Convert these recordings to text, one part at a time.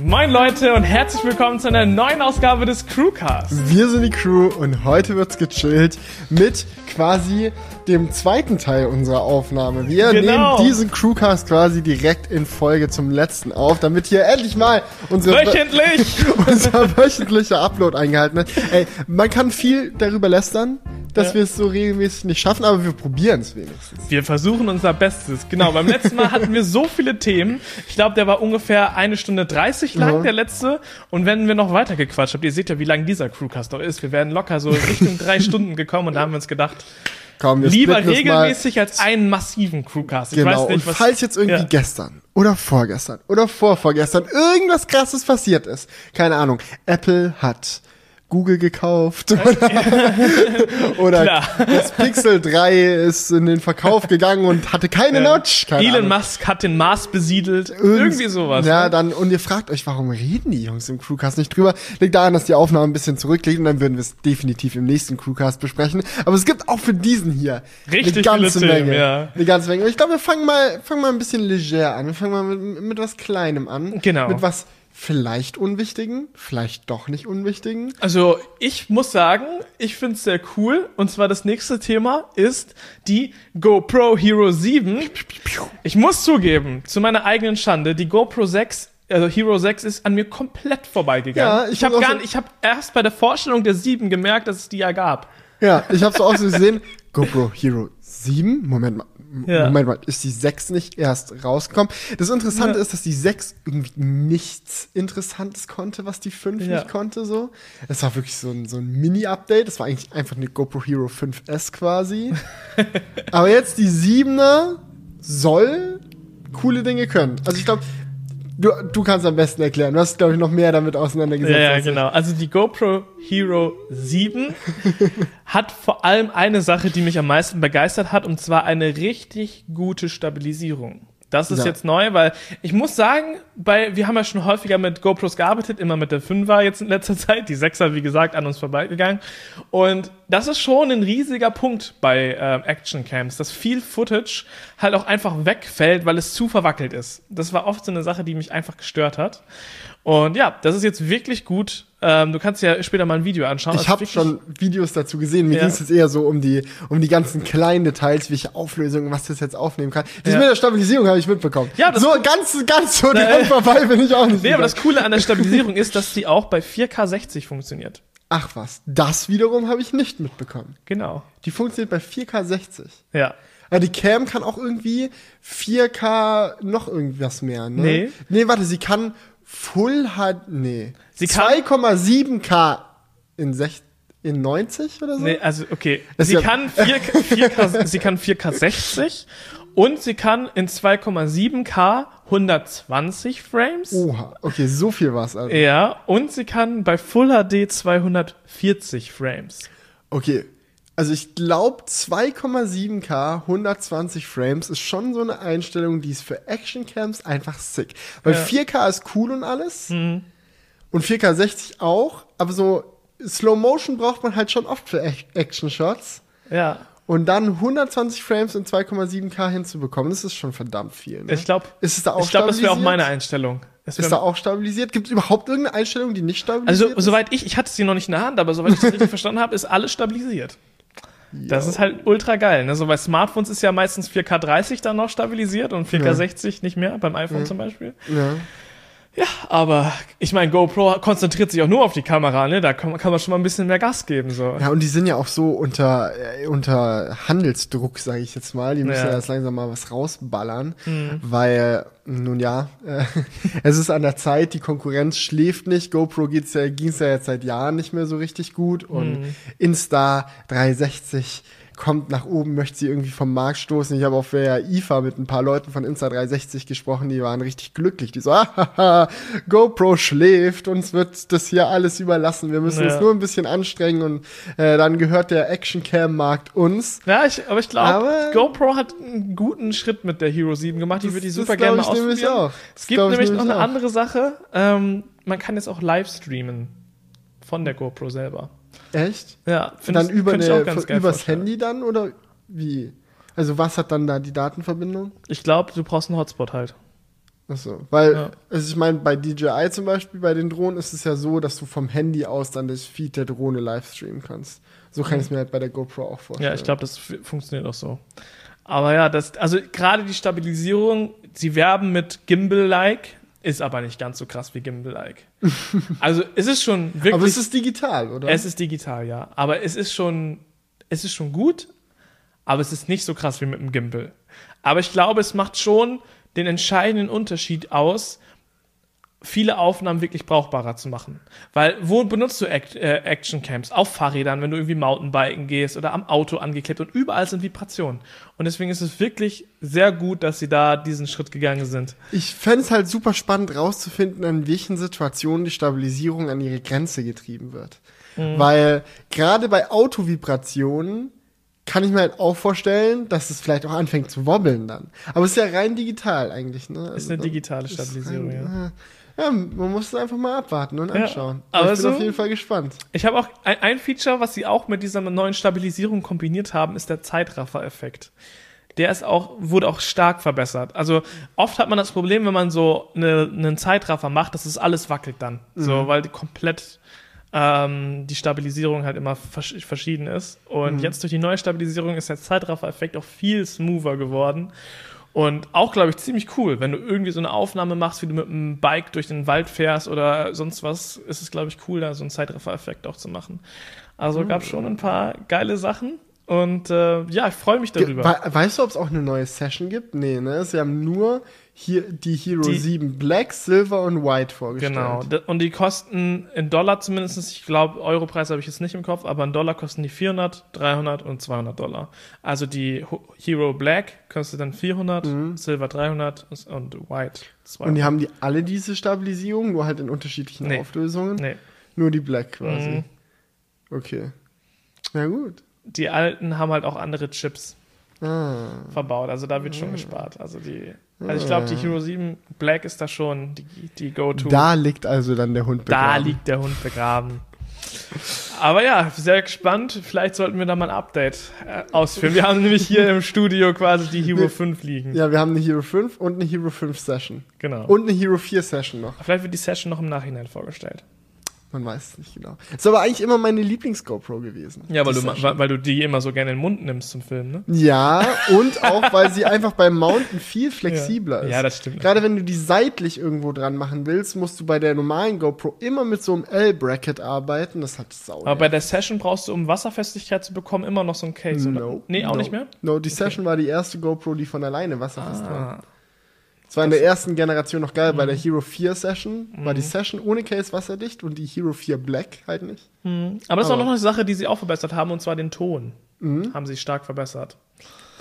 Moin Leute und herzlich willkommen zu einer neuen Ausgabe des Crewcasts. Wir sind die Crew und heute wird's gechillt mit quasi dem zweiten Teil unserer Aufnahme. Wir Genau. nehmen diesen Crewcast quasi direkt in Folge zum letzten auf, damit hier endlich mal unsere Wöchentlich! unser wöchentlicher Upload eingehalten wird. Ey, man kann viel darüber lästern, dass Ja. wir es so regelmäßig nicht schaffen, aber wir probieren es wenigstens. Wir versuchen unser Bestes. Genau, beim letzten Mal hatten wir so viele Themen. Ich glaube, der war ungefähr eine Stunde 30 lang, Ja. der letzte. Und wenn wir noch weiter gequatscht habt, ihr seht ja, wie lang dieser Crewcast noch ist. Wir werden locker so Richtung drei Stunden gekommen und da haben wir uns gedacht, Komm, lieber regelmäßig als einen massiven Crewcast. Ich Genau, weiß nicht, und was. falls jetzt irgendwie Ja. gestern oder vorgestern oder vorvorgestern irgendwas krasses passiert ist, keine Ahnung, Apple hat Google gekauft oder, oder Klar. das Pixel 3 ist in den Verkauf gegangen und hatte keine Notch. Keine Elon Ahnung. Musk hat den Mars besiedelt. Irgend- Irgendwie sowas. Ja, ne? dann, und ihr fragt euch, warum reden die Jungs im Crewcast nicht drüber? Liegt daran, dass die Aufnahme ein bisschen zurückliegt und dann würden wir es definitiv im nächsten Crewcast besprechen. Aber es gibt auch für diesen hier Richtig eine ganze viele Themen, Menge. ja. Eine ganze Menge. Und ich glaube, wir fangen mal, fangen mal ein bisschen leger an. Wir fangen mal mit, mit was Kleinem an. Genau. Mit was vielleicht Unwichtigen, vielleicht doch nicht Unwichtigen. Also ich muss sagen, ich finde es sehr cool. Und zwar das nächste Thema ist die GoPro Hero 7. Ich muss zugeben, zu meiner eigenen Schande, die GoPro 6, also Hero 6 ist an mir komplett vorbeigegangen. Ja, ich ich habe gar so- ich habe erst bei der Vorstellung der 7 gemerkt, dass es die ja gab. Ja, ich habe so auch so gesehen. GoPro Hero 7? Moment mal. Ja. Moment mal, ist die 6 nicht erst rausgekommen? Das Interessante Ja. ist, dass die 6 irgendwie nichts Interessantes konnte, was die 5 Ja. nicht konnte, so. Es war wirklich so ein, so ein Mini-Update. Das war eigentlich einfach eine GoPro Hero 5S quasi. Aber jetzt die 7er soll coole Dinge können. Also ich glaube, du, du kannst am besten erklären. Du hast, glaube ich, noch mehr damit auseinandergesetzt. Ja, ja, als ich. genau. Also die GoPro Hero 7 hat vor allem eine Sache, die mich am meisten begeistert hat, und zwar eine richtig gute Stabilisierung. Das ist Ja. jetzt neu, weil ich muss sagen, bei, wir haben ja schon häufiger mit GoPros gearbeitet, immer mit der 5er jetzt in letzter Zeit, die 6er, wie gesagt, an uns vorbeigegangen. Und das ist schon ein riesiger Punkt bei ähm, Actioncams, dass viel Footage halt auch einfach wegfällt, weil es zu verwackelt ist. Das war oft so eine Sache, die mich einfach gestört hat. Und ja, das ist jetzt wirklich gut. Ähm, du kannst ja später mal ein Video anschauen. Ich ist habe schon Videos dazu gesehen. Mir Ja. ging es jetzt eher so um die, um die ganzen kleinen Details, welche Auflösungen, was das jetzt aufnehmen kann. Das Ja. mit der Stabilisierung habe ich mitbekommen. Ja, das- so ganz, ganz so Na, dran vorbei bin ich auch nicht. Nee, aber gegangen. das Coole an der Stabilisierung ist, dass die auch bei 4K 60 funktioniert. Ach was, das wiederum habe ich nicht mitbekommen. Genau. Die funktioniert bei 4K 60. Ja. Aber die Cam kann auch irgendwie 4K noch irgendwas mehr, ne? Nee. Nee, warte, sie kann Full HD, nee. Sie kann- 2,7K in 60, in 90 oder so? Nee, also okay. Sie ja- kann 4K, 4K, sie kann 4K 60 und sie kann in 2,7K 120 Frames. Oha, okay, so viel war's also. Ja, und sie kann bei Full HD 240 Frames. Okay. Also ich glaube 2,7K 120 Frames ist schon so eine Einstellung, die ist für Actioncams einfach sick. Weil Ja. 4K ist cool und alles. Und 4K 60 auch, aber so Slow Motion braucht man halt schon oft für Ac- Action Shots. Ja. Und dann 120 Frames in 2,7K hinzubekommen, das ist schon verdammt viel. Ne? Ich glaube, ist es da auch ich glaube, das wäre auch meine Einstellung. Es Ist da auch stabilisiert? Gibt es überhaupt irgendeine Einstellung, die nicht stabilisiert Also, ist? soweit ich, ich hatte sie noch nicht in der Hand, aber soweit ich das richtig verstanden habe, ist alles stabilisiert. Das ist halt ultra geil. Ne? So bei Smartphones ist ja meistens 4K 30 dann noch stabilisiert und 4K Ja. 60 nicht mehr, beim iPhone zum Beispiel. Ja. Ja, aber ich meine, GoPro konzentriert sich auch nur auf die Kamera, ne? Da kann man, kann man schon mal ein bisschen mehr Gas geben. So. Ja, und die sind ja auch so unter, äh, unter Handelsdruck, sage ich jetzt mal. Die müssen Ja. ja. jetzt langsam mal was rausballern, Mhm. weil, nun ja, äh, es ist an der Zeit, die Konkurrenz schläft nicht. GoPro geht's ja, ging's ja jetzt seit Jahren nicht mehr so richtig gut und Mhm. Insta 360 kommt nach oben, möchte sie irgendwie vom Markt stoßen. Ich habe auf der IFA mit ein paar Leuten von Insta360 gesprochen, die waren richtig glücklich. Die so, ah, GoPro schläft, uns wird das hier alles überlassen. Wir müssen Ja. uns nur ein bisschen anstrengen und äh, dann gehört der Action-Cam-Markt uns. Ja, ich, aber ich glaube, GoPro hat einen guten Schritt mit der Hero 7 gemacht. Die Das- würde ich das super gerne mal ich nämlich ausprobieren. auch. Es gibt ich nämlich noch eine auch. andere Sache. Ähm, man kann jetzt auch live streamen von der GoPro selber. Echt? Ja, dann ich- über ich eine, auch ganz geil übers vorstellen. Handy dann oder wie? Also was hat dann da die Datenverbindung? Ich glaube, du brauchst einen Hotspot halt. Achso, weil, Ja. also ich meine, bei DJI zum Beispiel, bei den Drohnen ist es ja so, dass du vom Handy aus dann das Feed der Drohne live streamen kannst. So kann ich es mir halt bei der GoPro auch vorstellen. Ja, ich glaube, das funktioniert auch so. Aber ja, das, also gerade die Stabilisierung, sie werben mit Gimbal-like, ist aber nicht ganz so krass wie Gimbal-like. also es ist schon wirklich. Aber es ist digital, oder? Es ist digital, ja. Aber es ist schon, es ist schon gut, aber es ist nicht so krass wie mit dem Gimbal. Aber ich glaube, es macht schon den entscheidenden Unterschied aus, viele Aufnahmen wirklich brauchbarer zu machen. Weil, wo benutzt du Act, äh, Actioncams? Auf Fahrrädern, wenn du irgendwie Mountainbiken gehst oder am Auto angeklebt und überall sind Vibrationen. Und deswegen ist es wirklich sehr gut, dass sie da diesen Schritt gegangen sind. Ich fände es halt super spannend rauszufinden, in welchen Situationen die Stabilisierung an ihre Grenze getrieben wird. Mhm. Weil gerade bei Autovibrationen kann ich mir halt auch vorstellen, dass es vielleicht auch anfängt zu wobbeln dann. Aber es ist ja rein digital eigentlich, ne? Ist Also eine dann- digitale ist Stabilisierung, rein- ja. Ja, man muss es einfach mal abwarten und Ja, anschauen. aber ich bin auf jeden Fall gespannt. Ich habe auch ein, ein Feature, was sie auch mit dieser neuen Stabilisierung kombiniert haben, ist der Zeitraffer-Effekt. Der ist auch, wurde auch stark verbessert. Also oft hat man das Problem, wenn man so eine, einen Zeitraffer macht, dass es alles wackelt dann. So, weil die komplett ähm, die Stabilisierung halt immer versch verschieden ist. Und jetzt durch die neue Stabilisierung ist der Zeitraffer-Effekt auch viel smoother geworden. Und auch, glaube ich, ziemlich cool. Wenn du irgendwie so eine Aufnahme machst, wie du mit einem Bike durch den Wald fährst oder sonst was, ist es, glaube ich, cool, da so einen Zeitraffer-Effekt auch zu machen. Also gab schon ein paar geile Sachen. Und äh, ja, ich freue mich darüber. We weißt du, ob es auch eine neue Session gibt? Nee, ne? Sie haben nur hier die Hero Die- 7 Black, Silver und White vorgestellt. Genau. Und die kosten in Dollar zumindest, ich glaube, Europreis habe ich jetzt nicht im Kopf, aber in Dollar kosten die 400, 300 und 200 Dollar. Also die Hero Black kostet dann 400, Silver 300 und White 200. Mhm. Und die haben die alle diese Stabilisierung, nur halt in unterschiedlichen Nee. Auflösungen? nee. Nur die Black quasi. Mhm. Okay. Na gut. Die alten haben halt auch andere Chips Ah. verbaut. Also da wird schon gespart. Also die, also ich glaube, die Hero 7 Black ist da schon die, die Go-To. Da liegt also dann der Hund Da begraben. liegt der Hund begraben. Aber ja, sehr gespannt. Vielleicht sollten wir da mal ein Update äh, ausführen. Wir haben nämlich hier im Studio quasi die Hero Wir- 5 liegen. Ja, wir haben eine Hero 5 und eine Hero 5 Session. Genau. Und eine Hero 4 Session noch. Vielleicht wird die Session noch im Nachhinein vorgestellt. Man weiß es nicht genau. Ist aber eigentlich immer meine Lieblings-GoPro gewesen. Ja, weil du, weil, weil du die immer so gerne in den Mund nimmst zum Filmen, ne? Ja, und auch, weil sie einfach beim Mounten viel flexibler Ja. ist. Ja, das stimmt. Gerade wenn du die seitlich irgendwo dran machen willst, musst du bei der normalen GoPro immer mit so einem L-Bracket arbeiten. Das hat sau. Aber bei der Session brauchst du, um Wasserfestigkeit zu bekommen, immer noch so ein Case, oder? no, Nee, auch no. nicht mehr? No, die Session war die erste GoPro, die von alleine wasserfest war. Das war in der ersten Generation noch geil. Bei der Mhm. Hero 4 Session war die Session ohne Case wasserdicht und die Hero 4 Black halt nicht. Aber das ist auch noch eine Sache, die sie auch verbessert haben, und zwar den Ton. Haben sie stark verbessert.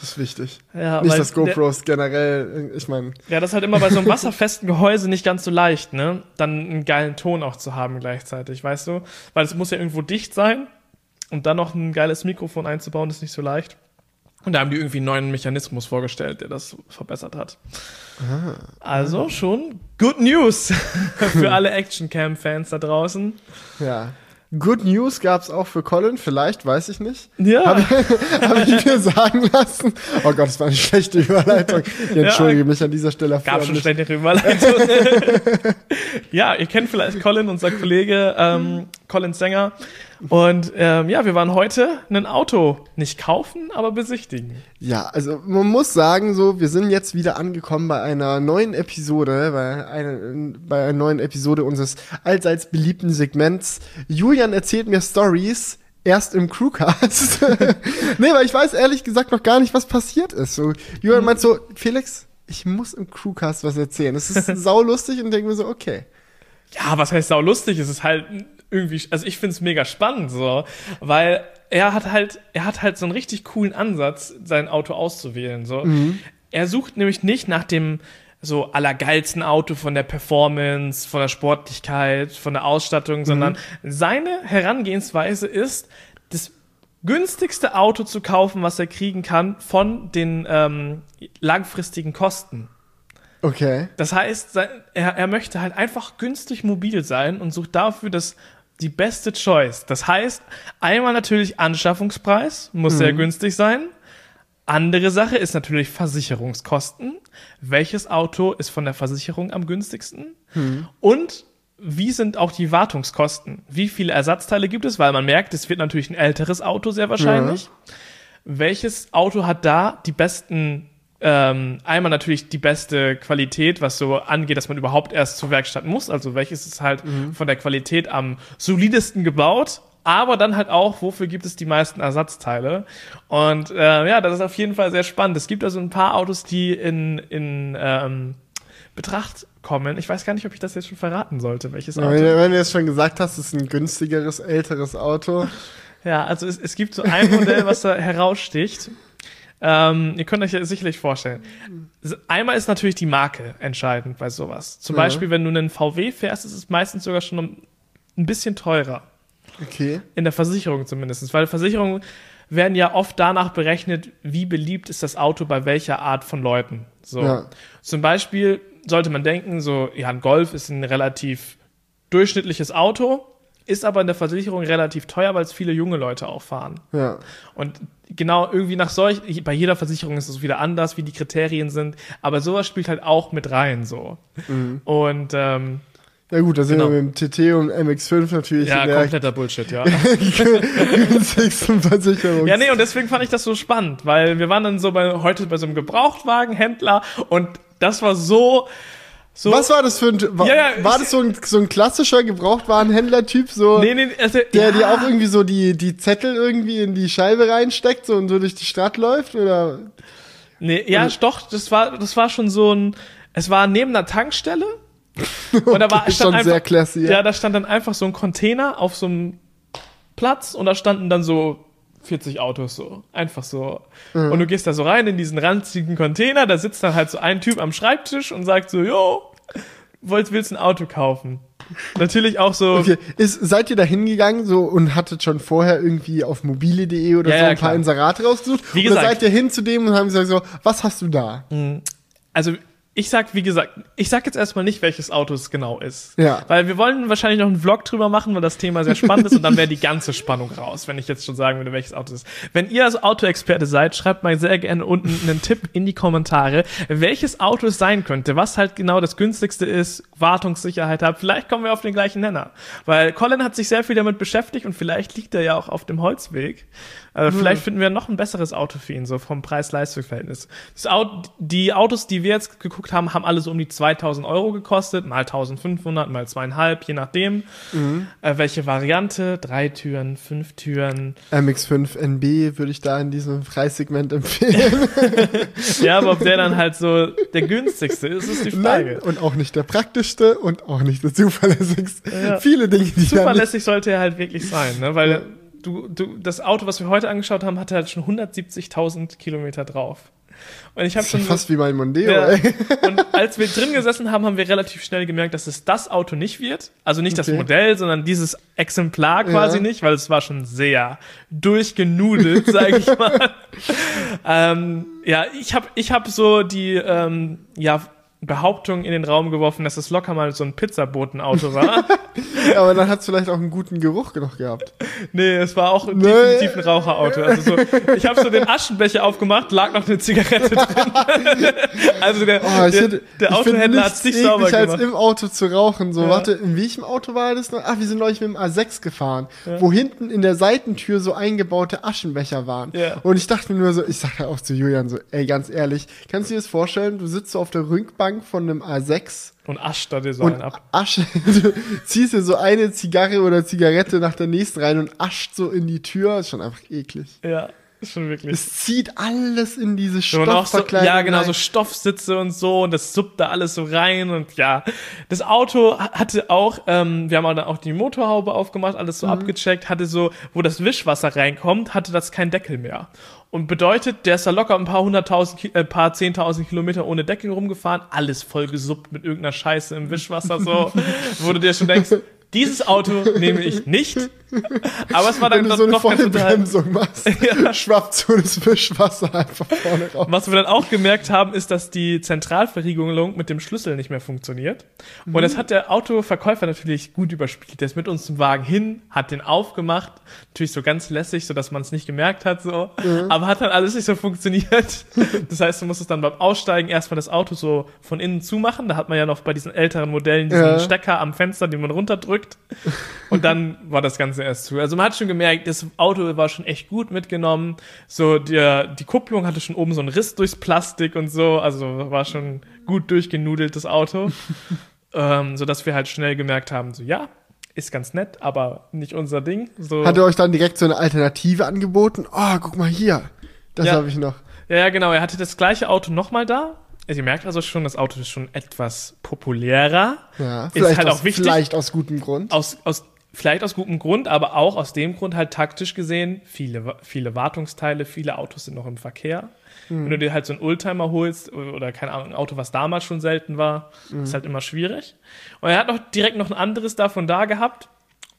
Das ist wichtig. Ja, nicht, dass GoPros generell, ich meine, Ja, das ist halt immer bei so einem wasserfesten Gehäuse nicht ganz so leicht, ne? Dann einen geilen Ton auch zu haben gleichzeitig, weißt du? Weil es muss ja irgendwo dicht sein und dann noch ein geiles Mikrofon einzubauen, ist nicht so leicht. Und da haben die irgendwie einen neuen Mechanismus vorgestellt, der das verbessert hat. Also schon good news für alle Actioncam-Fans da draußen. ja. Good News gab's auch für Colin, vielleicht, weiß ich nicht. Ja, Habe ich mir sagen lassen. Oh Gott, das war eine schlechte Überleitung. Ich entschuldige mich an dieser Stelle. gab schon schlechtere Überleitung. ja, ihr kennt vielleicht Colin, unser Kollege, ähm, Colin Sänger. Und ähm, ja, wir waren heute ein Auto nicht kaufen, aber besichtigen. Ja, also man muss sagen, so, wir sind jetzt wieder angekommen bei einer neuen Episode, bei einer, bei einer neuen Episode unseres allseits beliebten Segments. Julian erzählt mir Stories. Erst im Crewcast. nee, weil ich weiß ehrlich gesagt noch gar nicht, was passiert ist. So, Julian meint so, Felix, ich muss im Crewcast was erzählen. Es ist saulustig und denke mir so, okay. Ja, was heißt sau lustig? Es ist halt irgendwie, also ich find's mega spannend so, weil er hat halt, er hat halt so einen richtig coolen Ansatz, sein Auto auszuwählen. So, er sucht nämlich nicht nach dem so allergeilsten Auto von der Performance, von der Sportlichkeit, von der Ausstattung, sondern seine Herangehensweise ist, das günstigste Auto zu kaufen, was er kriegen kann, von den ähm, langfristigen Kosten. Okay. Das heißt, er, er möchte halt einfach günstig mobil sein und sucht dafür das, die beste Choice. Das heißt, einmal natürlich Anschaffungspreis, muss sehr günstig sein. Andere Sache ist natürlich Versicherungskosten. Welches Auto ist von der Versicherung am günstigsten? Und wie sind auch die Wartungskosten? Wie viele Ersatzteile gibt es? Weil man merkt, es wird natürlich ein älteres Auto sehr wahrscheinlich. Welches Auto hat da die besten, ähm, einmal natürlich die beste Qualität, was so angeht, dass man überhaupt erst zur Werkstatt muss. Also welches ist halt von der Qualität am solidesten gebaut? Aber dann halt auch, wofür gibt es die meisten Ersatzteile? Und äh, ja, das ist auf jeden Fall sehr spannend. Es gibt also ein paar Autos, die in, in ähm, Betracht kommen. Ich weiß gar nicht, ob ich das jetzt schon verraten sollte, welches Auto. Wenn, wenn du jetzt schon gesagt hast, es ist ein günstigeres, älteres Auto. Ja, also es, es gibt so ein Modell, was da heraussticht. Ähm, ihr könnt euch ja sicherlich vorstellen. S- Einmal ist natürlich die Marke entscheidend bei sowas. Zum Ja. Beispiel, wenn du einen VW fährst, ist es meistens sogar schon ein bisschen teurer. Okay. In der Versicherung zumindest. Weil Versicherungen werden ja oft danach berechnet, wie beliebt ist das Auto bei welcher Art von Leuten. So. Ja. Zum Beispiel sollte man denken, so, ja, ein Golf ist ein relativ durchschnittliches Auto, ist aber in der Versicherung relativ teuer, weil es viele junge Leute auch fahren. Ja. Und genau irgendwie nach solch, bei jeder Versicherung ist es wieder anders, wie die Kriterien sind, aber sowas spielt halt auch mit rein, so. Mhm. Und, ähm, Ja gut, da sind Genau. wir mit dem TT und MX5 natürlich ja, kompletter Bullshit, ja. günstigsten Versicherung. Ja, nee, und deswegen fand ich das so spannend, weil wir waren dann so bei, heute bei so einem Gebrauchtwagenhändler und das war so, so. Was war das für ein, war, Ja, ja, war das so ein, so ein klassischer Gebrauchtwarenhändler-Typ, so, Nee, nee, also, der ja, dir auch irgendwie so die, die Zettel irgendwie in die Scheibe reinsteckt so, und so durch die Stadt läuft, oder? Nee, ja, doch, das war, das war schon so ein, es war neben einer Tankstelle. Und da war schon einfach, sehr classy, ja. ja. da stand dann einfach so ein Container auf so einem Platz und da standen dann so 40 Autos so. Einfach so. Mhm. Und du gehst da so rein in diesen ranzigen Container, da sitzt dann halt so ein Typ am Schreibtisch und sagt so, jo, wollt, willst ein Auto kaufen? Natürlich auch so. Okay, ist, seid ihr da hingegangen so und hattet schon vorher irgendwie auf mobile.de oder Ja, so ja, ein paar klar. Inserate rausgesucht? Wie oder gesagt- seid ihr hin zu dem und haben gesagt so, was hast du da? Also ich sag, wie gesagt, ich sag jetzt erstmal nicht, welches Auto es genau ist. Ja. Weil wir wollen wahrscheinlich noch einen Vlog drüber machen, weil das Thema sehr spannend ist und dann wäre die ganze Spannung raus, wenn ich jetzt schon sagen würde, welches Auto es ist. Wenn ihr also Autoexperte seid, schreibt mal sehr gerne unten einen Tipp in die Kommentare, welches Auto es sein könnte, was halt genau das günstigste ist, Wartungssicherheit hat. Vielleicht kommen wir auf den gleichen Nenner. Weil Colin hat sich sehr viel damit beschäftigt und vielleicht liegt er ja auch auf dem Holzweg. Also vielleicht finden wir noch ein besseres Auto für ihn, so vom Preis-Leistungs-Verhältnis. Auto, die Autos, die wir jetzt geguckt haben, haben alle so um die 2000 Euro gekostet, mal 1500, mal zweieinhalb, je nachdem. Äh, welche Variante? Drei Türen, fünf Türen. MX5 NB würde ich da in diesem Preissegment empfehlen. Ja, aber ob der dann halt so der günstigste ist, ist die Nein, Frage. und auch nicht der praktischste und auch nicht der zuverlässigste. Ja. Viele Dinge, die Zuverlässig sollte er halt wirklich sein, ne? Weil du, du, das Auto, was wir heute angeschaut haben, hatte halt schon 170.000 Kilometer drauf. Und ich habe schon so- fast wie mein Mondeo, Ja. ey. Und als wir drin gesessen haben, haben wir relativ schnell gemerkt, dass es das Auto nicht wird. Also nicht das Okay. Modell, sondern dieses Exemplar quasi Ja. nicht, weil es war schon sehr durchgenudelt, sage ich mal. ähm, ja, ich habe ich hab so die ähm, ja, Behauptung in den Raum geworfen, dass es locker mal so ein Pizzabotenauto war. Aber dann hat es vielleicht auch einen guten Geruch noch gehabt. nee, es war auch definitiv ein Raucherauto. Also so, ich habe so den Aschenbecher aufgemacht, lag noch eine Zigarette drin. also der, Oh, der, hätte, der ich Autohändler hat nicht sauber eklig, als gemacht. im Auto zu rauchen. So, Ja. warte, in welchem Auto war das noch? Ach, wir sind neulich mit dem A6 gefahren, wo hinten in der Seitentür so eingebaute Aschenbecher waren. Ja. Und ich dachte mir nur so, ich sag ja auch zu Julian so, ey, ganz ehrlich, kannst du dir das vorstellen? Du sitzt so auf der Rückbank von einem A6 Und ascht da dir so einen ab. Asche, du ziehst dir so eine Zigarre oder Zigarette nach der nächsten rein und ascht so in die Tür. Ist schon einfach eklig. Ja, ist schon wirklich. Es zieht alles in diese auch so, Stoffverkleidung. ja, genau, so rein. Stoffsitze und so und das suppt da alles so rein und ja. Das Auto hatte auch, ähm, wir haben auch dann auch die Motorhaube aufgemacht, alles so abgecheckt, hatte so, wo das Wischwasser reinkommt, hatte das keinen Deckel mehr. Und bedeutet, der ist da locker ein paar hunderttausend, äh, paar zehntausend Kilometer ohne Deckel rumgefahren, alles voll gesuppt mit irgendeiner Scheiße im Wischwasser so, wo du dir schon denkst, dieses Auto nehme ich nicht Aber es war dann Wenn du so eine unterhaltsam. Vollbremsung machst, schwappt so das Wischwasser einfach vorne raus. Was wir dann auch gemerkt haben, ist, dass die Zentralverriegelung mit dem Schlüssel nicht mehr funktioniert. Und das hat der Autoverkäufer natürlich gut überspielt. Der ist mit uns zum Wagen hin, hat den aufgemacht, natürlich so ganz lässig, so dass man es nicht gemerkt hat, so. Aber hat dann alles nicht so funktioniert. Das heißt, du musstest dann beim Aussteigen erstmal das Auto so von innen zumachen. Da hat man ja noch bei diesen älteren Modellen diesen Ja. Stecker am Fenster, den man runterdrückt. Und dann war das Ganze erst zu. Also man hat schon gemerkt, das Auto war schon echt gut mitgenommen. So, der, die Kupplung hatte schon oben so einen Riss durchs Plastik und so. Also war schon gut durchgenudeltes Auto. ähm, so dass wir halt schnell gemerkt haben, so ja, ist ganz nett, aber nicht unser Ding. So. Hat er euch dann direkt so eine Alternative angeboten? Oh, guck mal hier. Das Ja. habe ich noch. Ja, ja, genau. Er hatte das gleiche Auto nochmal da. Also ihr merkt also schon, das Auto ist schon etwas populärer. Ja, Ist vielleicht, halt aus, auch wichtig. vielleicht aus gutem Grund. Aus, aus, vielleicht aus gutem Grund, aber auch aus dem Grund halt taktisch gesehen, viele, viele Wartungsteile, viele Autos sind noch im Verkehr. Wenn du dir halt so einen Oldtimer holst oder keine Ahnung, ein Auto, was damals schon selten war, ist halt immer schwierig. Und er hat noch direkt noch ein anderes davon da gehabt.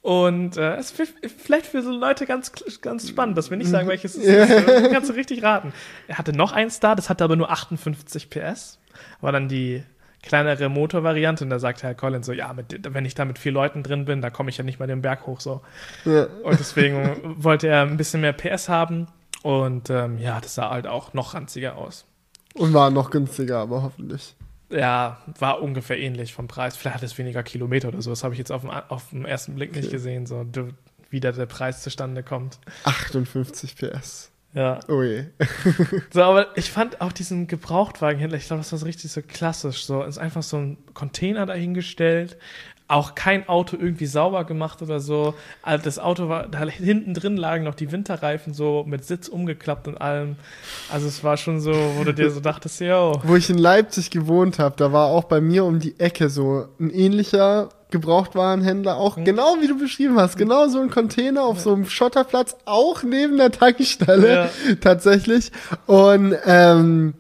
Und äh, es ist vielleicht für so Leute ganz, ganz spannend, dass wir nicht sagen, welches es ist. Kannst du richtig raten. Er hatte noch eins da, das hatte aber nur 58 PS. War dann die kleinere Motorvariante. Und da sagte Herr Collins so, ja, mit, wenn ich da mit vier Leuten drin bin, da komme ich ja nicht mal den Berg hoch so. Ja. Und deswegen wollte er ein bisschen mehr PS haben. Und ähm, ja, das sah halt auch noch ranziger aus. Und war noch günstiger, aber hoffentlich. Ja, war ungefähr ähnlich vom Preis. Vielleicht hat es weniger Kilometer oder so. Das habe ich jetzt auf den, auf den ersten Blick nicht gesehen, so wie da der Preis zustande kommt. 58 PS. Ja. Oh je. So, aber ich fand auch diesen Gebrauchtwagenhändler, ich glaube, das war so richtig so klassisch. So, ist einfach so ein Container dahingestellt. Auch kein Auto irgendwie sauber gemacht oder so. Also das Auto war, da hinten drin lagen noch die Winterreifen so mit Sitz umgeklappt und allem. Also es war schon so, wo du dir so dachtest, yo. Wo ich in Leipzig gewohnt habe, da war auch bei mir um die Ecke so ein ähnlicher Gebrauchtwarenhändler, auch Mhm. genau wie du beschrieben hast, genau so ein Container auf so einem Schotterplatz, auch neben der Tankstelle Ja. tatsächlich. Und ähm,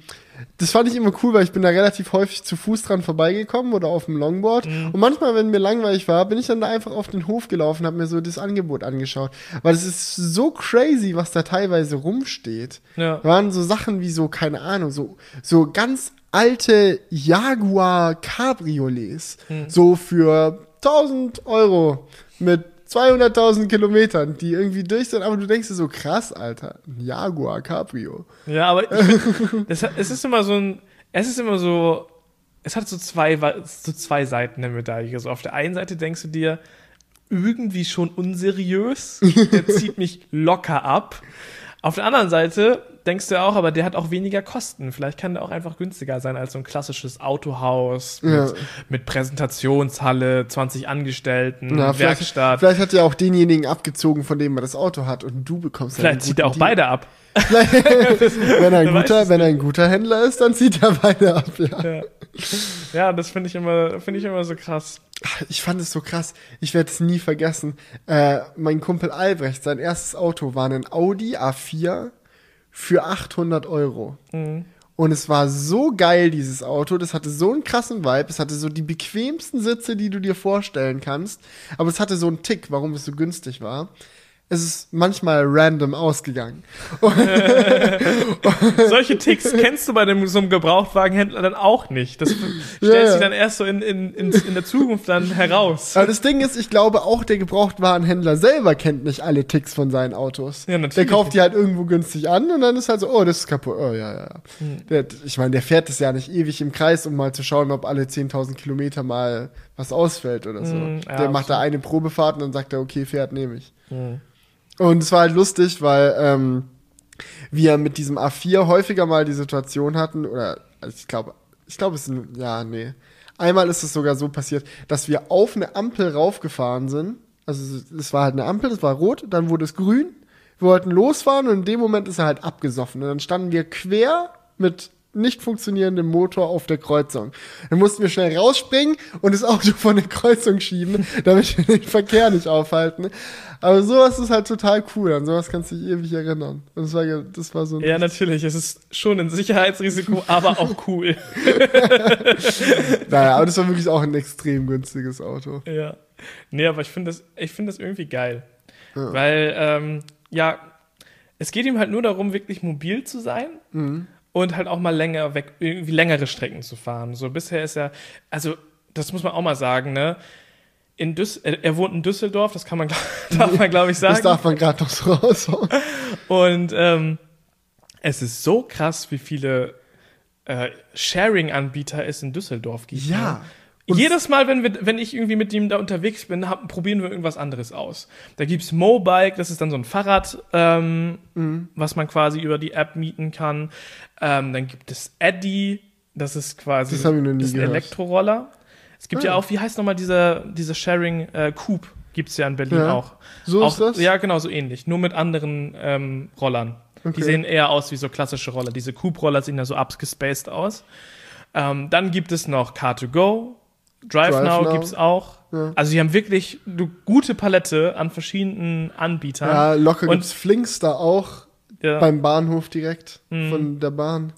das fand ich immer cool, weil ich bin da relativ häufig zu Fuß dran vorbeigekommen oder auf dem Longboard. Mhm. Und manchmal, wenn mir langweilig war, bin ich dann da einfach auf den Hof gelaufen, habe mir so das Angebot angeschaut. Weil es ist so crazy, was da teilweise rumsteht. Ja. Da waren so Sachen wie so, keine Ahnung, so, so ganz alte Jaguar Cabriolets. So für 1000 Euro mit 200.000 Kilometern, die irgendwie durch sind. Aber du denkst dir so, krass, Alter, ein Jaguar Cabrio. Ja, aber find, das, es ist immer so ein, es ist immer so, es hat so zwei, so zwei Seiten der Medaille. So auf der einen Seite denkst du dir, irgendwie schon unseriös, der zieht mich locker ab. Auf der anderen Seite denkst du auch, aber der hat auch weniger Kosten. Vielleicht kann der auch einfach günstiger sein als so ein klassisches Autohaus mit, Ja. mit Präsentationshalle, 20 Angestellten, Na, vielleicht, Werkstatt. vielleicht hat er auch denjenigen abgezogen, von dem er das Auto hat und du bekommst dann Vielleicht zieht er auch guten beide ab. Deal. wenn, er ein guter, wenn er ein guter Händler ist, dann zieht er beide ab, ja. Ja, ja das finde ich immer, finde ich immer so krass. Ich fand es so krass. Ich werde es nie vergessen. Äh, mein Kumpel Albrecht, sein erstes Auto war ein Audi A4 für 800 Euro. Und es war so geil, dieses Auto. Das hatte so einen krassen Vibe. Es hatte so die bequemsten Sitze, die du dir vorstellen kannst. Aber es hatte so einen Tick, warum es so günstig war. Es ist manchmal random ausgegangen. Solche Ticks kennst du bei dem, so einem Gebrauchtwagenhändler dann auch nicht. Das stellt Ja, sich dann erst so in, in, in, in der Zukunft dann heraus. Aber das Ding ist, ich glaube, auch der Gebrauchtwarenhändler selber kennt nicht alle Ticks von seinen Autos. Ja, natürlich Der kauft die halt irgendwo günstig an und dann ist halt so, oh, das ist kaputt. Oh, ja, ja, ja. Hm. Der, ich meine, der fährt es ja nicht ewig im Kreis, um mal zu schauen, ob alle 10.000 Kilometer mal was ausfällt oder so. Hm, ja, der macht da eine Probefahrt und dann sagt er, okay, fährt, nehme ich. Hm. Und es war halt lustig, weil ähm, wir mit diesem A4 häufiger mal die Situation hatten, oder also ich glaube, ich glaube, es ist ein, ja, nee. Einmal ist es sogar so passiert, dass wir auf eine Ampel raufgefahren sind. Also es- es war halt eine Ampel, es war rot, dann wurde es grün. Wir wollten losfahren und in dem Moment ist er halt abgesoffen. Und dann standen wir quer mit nicht funktionierendem Motor auf der Kreuzung. Dann mussten wir schnell rausspringen und das Auto von der Kreuzung schieben, damit wir den Verkehr nicht aufhalten. Aber sowas ist halt total cool. An sowas kannst du dich ewig erinnern. Und das war, das war so Ja, natürlich. Es ist schon ein Sicherheitsrisiko, aber auch cool. Naja, aber das war wirklich auch ein extrem günstiges Auto. Ja. Nee, aber ich finde das, ich finde das irgendwie geil. Ja. Weil, ähm, ja, es geht ihm halt nur darum, wirklich mobil zu sein Mhm. Und halt auch mal länger weg, irgendwie längere Strecken zu fahren. So bisher ist er, also das muss man auch mal sagen, ne? In Düs er, wohnt in Düsseldorf, das kann man, darf man glaube ich Das sagen. darf man gerade noch so raushauen. Und ähm, es ist so krass, wie viele äh, Sharing-Anbieter es in Düsseldorf gibt. Ja. Ne? Und- Jedes Mal, wenn, wir, wenn ich irgendwie mit ihm da unterwegs bin, hab, probieren wir irgendwas anderes aus. Da gibt's Mobike, das ist dann so ein Fahrrad, ähm, Mhm. was man quasi über die App mieten kann. Ähm, dann gibt es Eddy, das ist quasi Das das ist ein. Elektroroller. Es gibt ja Ah. auch, wie heißt nochmal diese, diese Sharing äh, Coupe, gibt's ja in Berlin Ja. auch. So auch, ist das? Ja, genau, so ähnlich. Nur mit anderen ähm, Rollern. Die Okay. sehen eher aus wie so klassische Roller. Diese Coupe-Roller sehen ja so abgespaced aus. Ähm, dann gibt es noch Car2Go. Drive, Drive Now, Now. gibt's auch. Ja. Also, die haben wirklich eine gute Palette an verschiedenen Anbietern. Ja, locker Und- gibt's Flinks da auch Ja. beim Bahnhof direkt Mhm. von der Bahn.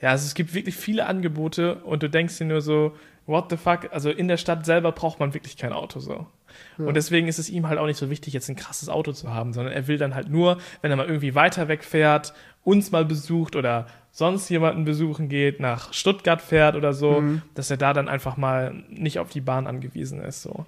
Ja, also es gibt wirklich viele Angebote und du denkst dir nur so, what the fuck? Also in der Stadt selber braucht man wirklich kein Auto so. Und deswegen ist es ihm halt auch nicht so wichtig, jetzt ein krasses Auto zu haben, sondern er will dann halt nur, wenn er mal irgendwie weiter wegfährt, uns mal besucht oder sonst jemanden besuchen geht, nach Stuttgart fährt oder so, dass er da dann einfach mal nicht auf die Bahn angewiesen ist so.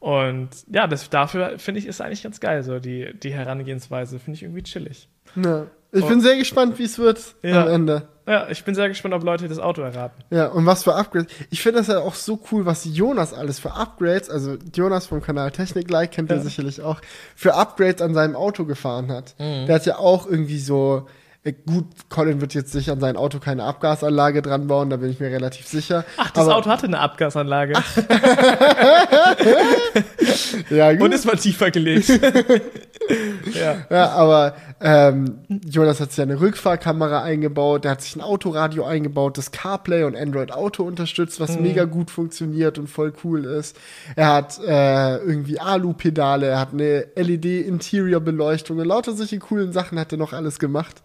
Und ja, das dafür finde ich ist eigentlich ganz geil so die die Herangehensweise finde ich irgendwie chillig. Ja. Ich Oh. bin sehr gespannt, wie es wird Ja. am Ende. Ja, ich bin sehr gespannt, ob Leute das Auto erraten. Ja, und was für Upgrades. Ich finde das ja auch so cool, was Jonas alles für Upgrades, also Jonas vom Kanal Technik Like kennt ihr Ja. sicherlich auch, für Upgrades an seinem Auto gefahren hat. Mhm. Der hat ja auch irgendwie so, gut, Colin wird jetzt sich an sein Auto keine Abgasanlage dran bauen, da bin ich mir relativ sicher. Ach, das Aber- Auto hatte eine Abgasanlage Ja, gut. und ist mal tiefer gelegt. ja. Ja, aber ähm, Jonas hat sich eine Rückfahrkamera eingebaut, der hat sich ein Autoradio eingebaut, das CarPlay und Android Auto unterstützt, was mega gut funktioniert und voll cool ist. Er hat äh, irgendwie Alu-Pedale, er hat eine LED-Interior-Beleuchtung und lauter solche coolen Sachen hat er noch alles gemacht.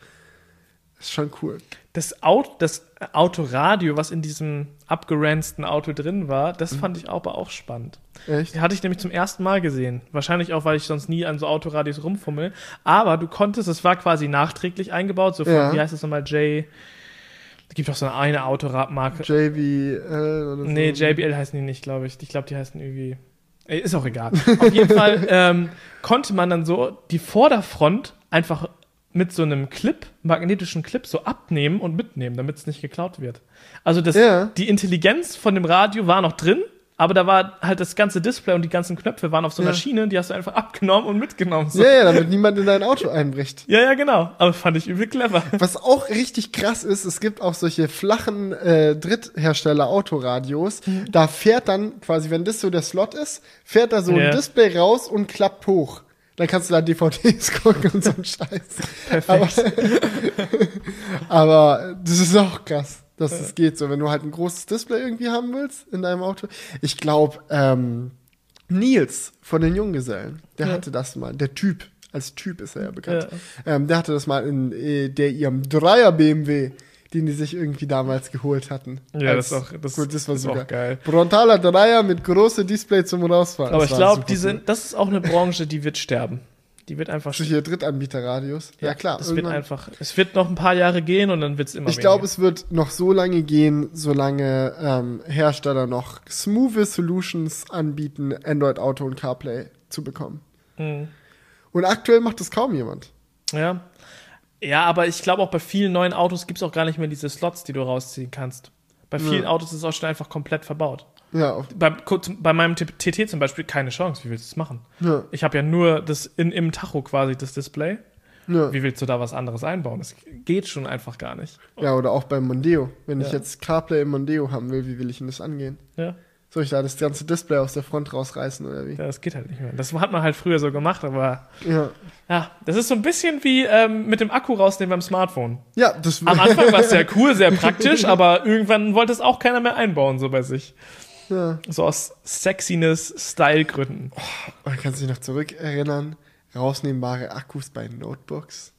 Ist schon cool. Das, Auto, das Autoradio, was in diesem abgeranzten Auto drin war, das fand ich aber auch spannend. Echt? Hatte ich nämlich zum ersten Mal gesehen. Wahrscheinlich auch, weil ich sonst nie an so Autoradios rumfummel. Aber du konntest, es war quasi nachträglich eingebaut, so von, Ja. wie heißt das nochmal, J. Es gibt auch so eine Autoradmarke. JBL oder so. Nee, JBL heißen die nicht, glaube ich. Ich glaube, die heißen irgendwie. Ist auch egal. Auf jeden Fall ähm, konnte man dann so die Vorderfront einfach mit so einem Clip, magnetischen Clip, so abnehmen und mitnehmen, damit es nicht geklaut wird. Also das, Ja. die Intelligenz von dem Radio war noch drin, aber da war halt das ganze Display und die ganzen Knöpfe waren auf so einer Ja. Schiene, die hast du einfach abgenommen und mitgenommen. So. Ja, ja, damit niemand in dein Auto einbricht. Ja, ja, genau. Aber fand ich übel clever. Was auch richtig krass ist, es gibt auch solche flachen äh, Dritthersteller-Autoradios. Da fährt dann quasi, wenn das so der Slot ist, fährt da so Ja. ein Display raus und klappt hoch. Dann kannst du da DVDs gucken und so ein Scheiß. Perfekt. Aber äh, das ist auch krass, dass das geht so, wenn du halt ein großes Display irgendwie haben willst in deinem Auto. Ich glaube, ähm, Nils von den Junggesellen, der Ja. hatte das mal, der Typ, als Typ ist er ja bekannt. Ja. Ähm, der hatte das mal in äh, der ihrem Dreier BMW, den die sich irgendwie damals geholt hatten. Ja, das ist auch, das, gut, das war ist sogar auch geil. Frontaler Dreier mit großem Display zum Rausfahren. Aber Das ich glaube, cool. das ist auch eine Branche, die wird sterben. Die wird einfach solche Drittanbieterradios. Ja, klar. Das wird einfach, es wird noch ein paar Jahre gehen und dann wird es immer Ich glaube, es wird noch so lange gehen, solange ähm, Hersteller noch smooth Solutions anbieten, Android Auto und CarPlay zu bekommen. Mhm. Und aktuell macht das kaum jemand. Ja. Ja, aber ich glaube auch bei vielen neuen Autos gibt es auch gar nicht mehr diese Slots, die du rausziehen kannst. Bei vielen Ja. Autos ist es auch schon einfach komplett verbaut. Ja, Bei, bei meinem TT zum Beispiel keine Chance. Wie willst du das machen? ja, Ich habe ja nur das in, im Tacho quasi das Display. ja. Wie willst du da was anderes einbauen? Das geht schon einfach gar nicht. ja, oder auch beim Mondeo. Wenn ich Ja. jetzt CarPlay im Mondeo haben will, wie will ich denn das angehen? Ja, Soll ich da das ganze Display aus der Front rausreißen oder wie? ja, das geht halt nicht mehr. Das hat man halt früher so gemacht, aber Ja, ja, das ist so ein bisschen wie ähm, mit dem Akku rausnehmen beim Smartphone. ja das Am Anfang war es sehr cool, sehr praktisch, aber irgendwann wollte es auch keiner mehr einbauen, so bei sich. ja. So aus Sexiness-Style-Gründen. Oh, kannst du dich noch zurückerinnern? Rausnehmbare Akkus bei Notebooks?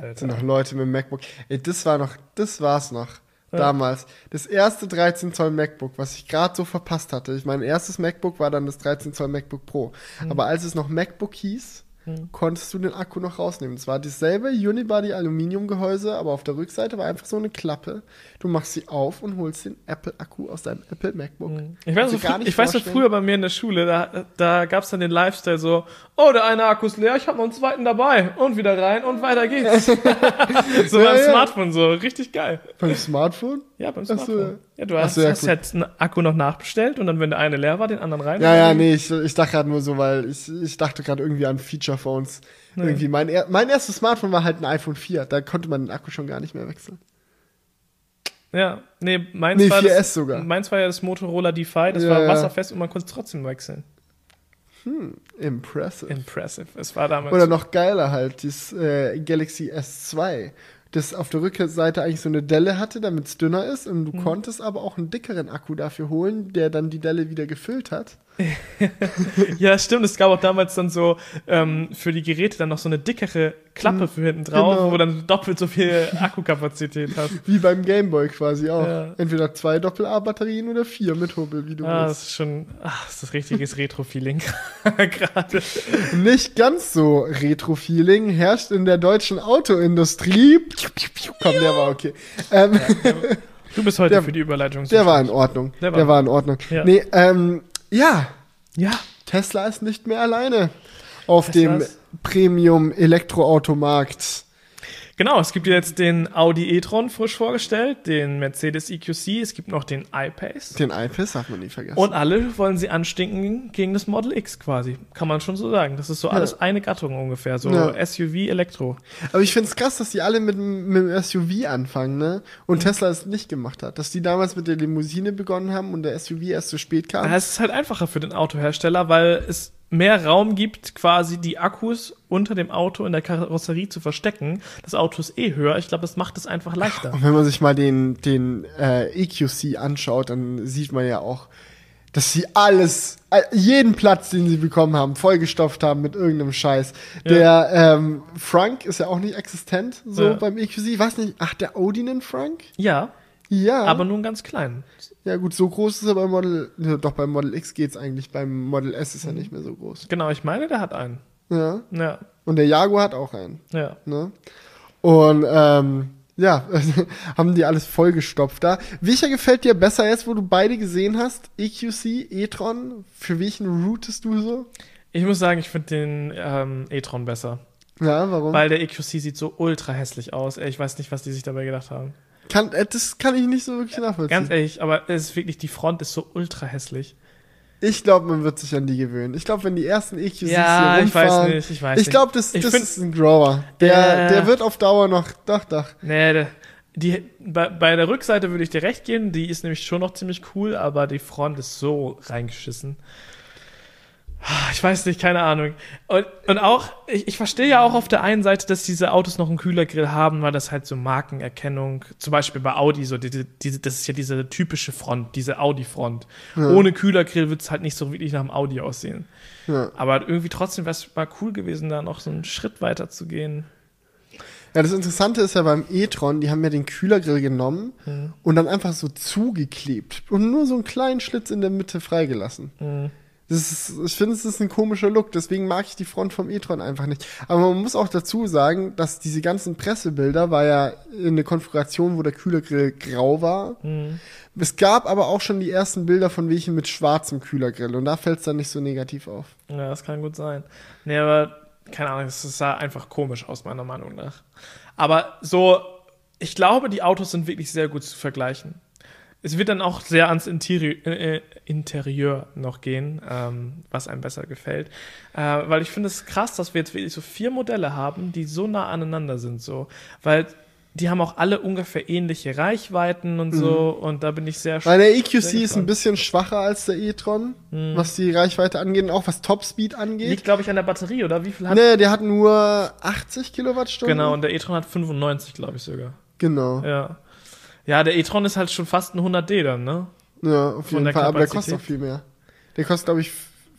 Das sind noch Leute mit dem MacBook. Ey, das war noch, das war's noch. Ja. Damals. Das erste 13 Zoll MacBook, was ich gerade so verpasst hatte. Ich mein erstes MacBook war dann das 13 Zoll MacBook Pro. Mhm. Aber als es noch MacBook hieß, konntest du den Akku noch rausnehmen. Es war dasselbe Unibody Aluminiumgehäuse, aber auf der Rückseite war einfach so eine Klappe. Du machst sie auf und holst den Apple Akku aus deinem Apple MacBook. Ich weiß, so, du gar fr- nicht ich weiß so früher bei mir in der Schule, da, da gab es dann den Lifestyle so, oh, der eine Akku ist leer, ich habe noch einen zweiten dabei und wieder rein und weiter geht's. so Ja, beim ja. Smartphone, so richtig geil. Beim Smartphone? Ja, beim Smartphone. Ja, du hast, ja, hast gut. jetzt einen Akku noch nachbestellt und dann, wenn der eine leer war, den anderen rein. Ja, ja, nee, ich, ich dachte gerade nur so, weil ich, ich dachte gerade irgendwie an Feature Phones. Irgendwie mein, mein erstes Smartphone war halt ein iPhone 4. Da konnte man den Akku schon gar nicht mehr wechseln. Ja, nee, meins Nee, war 4S das, sogar. Meins war ja das Motorola DeFi, das Ja, war wasserfest und man konnte es trotzdem wechseln. Impressive. Impressive. Es war damals. Oder noch geiler halt, das äh, Galaxy S2, das auf der Rückseite eigentlich so eine Delle hatte, damit es dünner ist. Und du Mhm. konntest aber auch einen dickeren Akku dafür holen, der dann die Delle wieder gefüllt hat. Ja, stimmt. Es gab auch damals dann so ähm, für die Geräte dann noch so eine dickere Klappe für hinten drauf, Genau. wo dann doppelt so viel Akkukapazität hat. Wie beim Gameboy quasi auch. Ja. Entweder zwei Doppel-A-Batterien oder vier mit Hubbel, wie du Ah, willst. das ist schon, ach, das ist richtiges Retro-Feeling gerade. Nicht ganz so Retro-Feeling herrscht in der deutschen Autoindustrie. Komm, der war okay. Ähm, Du bist heute Der- für die Überleitung. der war in Ordnung. Der Der war- war, in Ordnung. Ja. Nee, ähm, ja, Ja, Tesla ist nicht mehr alleine auf Tesla dem Premium-Elektroautomarkt. Genau. Es gibt jetzt den Audi e-tron frisch vorgestellt, den Mercedes EQC, es gibt noch den iPace. Den iPass darf man nie vergessen. Und alle wollen sie anstinken gegen das Model X quasi. Kann man schon so sagen. Das ist so alles eine Gattung ungefähr. So Ja. SUV, Elektro. Aber ich finde es krass, dass die alle mit, dem- mit dem SUV anfangen, ne? Und Tesla es nicht gemacht hat. Dass die damals mit der Limousine begonnen haben und der SUV erst zu spät kam. Ja, es ist halt einfacher für den Autohersteller, weil es mehr Raum gibt, quasi die Akkus unter dem Auto in der Karosserie zu verstecken. Das Auto ist eh höher. Ich glaube, das macht es einfach leichter. Und wenn man sich mal den, den äh, EQC anschaut, dann sieht man ja auch, dass sie alles, jeden Platz, den sie bekommen haben, vollgestopft haben mit irgendeinem Scheiß. Der ähm, Frank ist ja auch nicht existent, so Ja. beim EQC. Ich weiß nicht, ach, der Audi nennt Frank? Ja, Ja. aber nur einen ganz kleinen. ja, gut, so groß ist er beim Model, ja, doch beim Model X geht's eigentlich, beim Model S ist er nicht mehr so groß. Genau, ich meine, der hat einen. Ja. Ja, Und der Jaguar hat auch einen. ja. Ne? Und ähm, ja, haben die alles vollgestopft da. Welcher gefällt dir besser jetzt, wo du beide gesehen hast? EQC, e-tron? Für welchen routest du so? Ich muss sagen, ich finde den ähm, e-tron besser. Ja, warum? Weil der EQC sieht so ultra hässlich aus. Ey, Ich weiß nicht, was die sich dabei gedacht haben. Kann, äh, das kann ich nicht so wirklich nachvollziehen. Ganz ehrlich, aber es ist wirklich, die Front ist so ultra hässlich. ich glaube, man wird sich an die gewöhnen. Ich glaube, wenn die ersten EQCs Ja, hier ich weiß rumfahren, nicht, ich weiß Ich glaube, das, das find- ist ein Grower. Der, Ja. der wird auf Dauer noch, doch, doch. Nee, die, bei, bei der Rückseite würde ich dir recht geben, die ist nämlich schon noch ziemlich cool, aber die Front ist so reingeschissen. Ah, Ich weiß nicht, keine Ahnung. Und, und auch, ich, ich verstehe ja auch auf der einen Seite, dass diese Autos noch einen Kühlergrill haben, weil das halt so Markenerkennung, zum Beispiel bei Audi, so diese, diese, das ist ja diese typische Front, diese Audi-Front. Ohne Kühlergrill wird es halt nicht so wirklich nach dem Audi aussehen. Ja. Aber irgendwie trotzdem wäre es mal cool gewesen, da noch so einen Schritt weiter zu gehen. Ja, das Interessante ist ja beim e-tron, die haben ja den Kühlergrill genommen Mhm. und dann einfach so zugeklebt und nur so einen kleinen Schlitz in der Mitte freigelassen. Mhm. Das ist, ich finde, es ist ein komischer Look, deswegen mag ich die Front vom e-tron einfach nicht. Aber man muss auch dazu sagen, dass diese ganzen Pressebilder war ja in eine Konfiguration, wo der Kühlergrill grau war. Mhm. Es gab aber auch schon die ersten Bilder von welchen mit schwarzem Kühlergrill und da fällt es dann nicht so negativ auf. Ja, das kann gut sein. Nee, aber keine Ahnung, es sah einfach komisch aus, meiner Meinung nach. Aber so, ich glaube, die Autos sind wirklich sehr gut zu vergleichen. Es wird dann auch sehr ans Interi äh, Interieur noch gehen, ähm, was einem besser gefällt. Äh, weil ich finde es krass, dass wir jetzt wirklich so vier Modelle haben, die so nah aneinander sind. So. Weil die haben auch alle ungefähr ähnliche Reichweiten und so. Und da bin ich sehr Weil der EQC ist ein bisschen schwacher als der e-tron, was die Reichweite angeht und auch was Topspeed angeht. Liegt, glaube ich, an der Batterie, oder? Wie viel hat Nee, der hat nur 80 Kilowattstunden. Genau, und der e-tron hat 95, glaube ich sogar. Genau. Ja. Ja, der e-tron ist halt schon fast ein 100D dann, ne? Ja, auf jeden Fall. Aber der kostet auch viel mehr. Der kostet, glaube ich,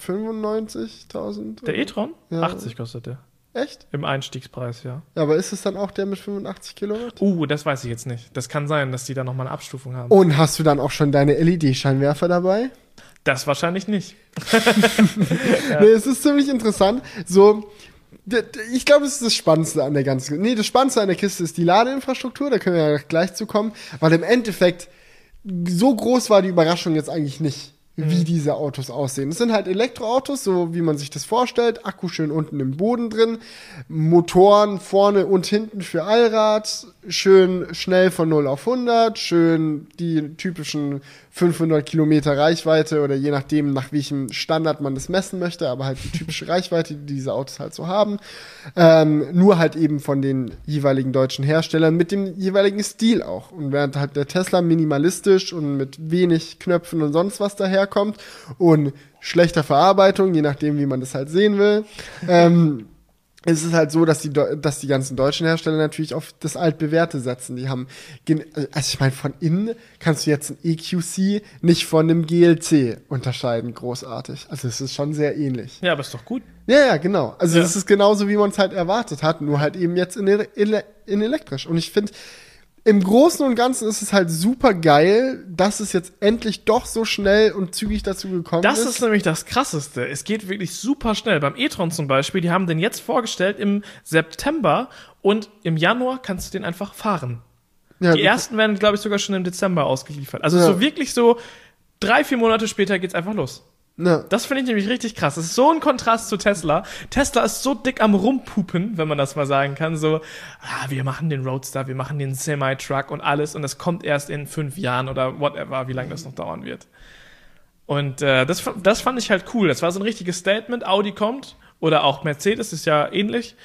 95.000. Der e-tron? Ja. 80 kostet der. Echt? Im Einstiegspreis, ja. Ja, aber ist es dann auch der mit 85 Kilowatt? Uh, das weiß ich jetzt nicht. Das kann sein, dass die da nochmal eine Abstufung haben. Und hast du dann auch schon deine LED-Scheinwerfer dabei? Das wahrscheinlich nicht. Nee, es ist ziemlich interessant. So, Ich glaube, das ist das Spannendste an der ganzen. Nee, das Spannendste an der Kiste ist die Ladeinfrastruktur, da können wir ja gleich zu kommen, weil im Endeffekt so groß war die Überraschung jetzt eigentlich nicht, wie diese Autos aussehen. Es sind halt Elektroautos, so wie man sich das vorstellt, Akku schön unten im Boden drin, Motoren vorne und hinten für Allrad, schön schnell von 0 auf 100, schön die typischen 500 Kilometer Reichweite oder je nachdem, nach welchem Standard man das messen möchte, aber halt die typische Reichweite, die diese Autos halt so haben. Ähm, nur halt eben von den jeweiligen deutschen Herstellern mit dem jeweiligen Stil auch. Und während halt der Tesla minimalistisch und mit wenig Knöpfen und sonst was daherkommt und schlechter Verarbeitung, je nachdem, wie man das halt sehen will, ähm, es ist halt so, dass die, dass die ganzen deutschen Hersteller natürlich auf das Altbewährte setzen. Die haben, also ich meine, von innen kannst du jetzt ein EQC nicht von einem GLC unterscheiden, großartig. Also es ist schon sehr ähnlich. Ja, aber ist doch gut. Ja, ja, genau. Also Ja. es ist genauso, wie man es halt erwartet hat, nur halt eben jetzt in, ele in elektrisch. Und ich finde, im Großen und Ganzen ist es halt super geil, dass es jetzt endlich doch so schnell und zügig dazu gekommen Das ist. ist nämlich das Krasseste. Es geht wirklich super schnell. Beim e-tron zum Beispiel, die haben den jetzt vorgestellt im September und im Januar kannst du den einfach fahren. ja, Die ersten werden, glaube ich, sogar schon im Dezember ausgeliefert. Also Ja. so wirklich so drei, vier Monate später geht's einfach los. Ja. Das finde ich nämlich richtig krass. Das ist so ein Kontrast zu Tesla. Tesla ist so dick am Rumpupen, wenn man das mal sagen kann. So, ah, wir machen den Roadster, wir machen den Semi-Truck und alles und das kommt erst in fünf Jahren oder whatever, wie lange das noch dauern wird. Und äh, das, das fand ich halt cool. Das war so ein richtiges Statement. Audi kommt oder auch Mercedes ist ja ähnlich.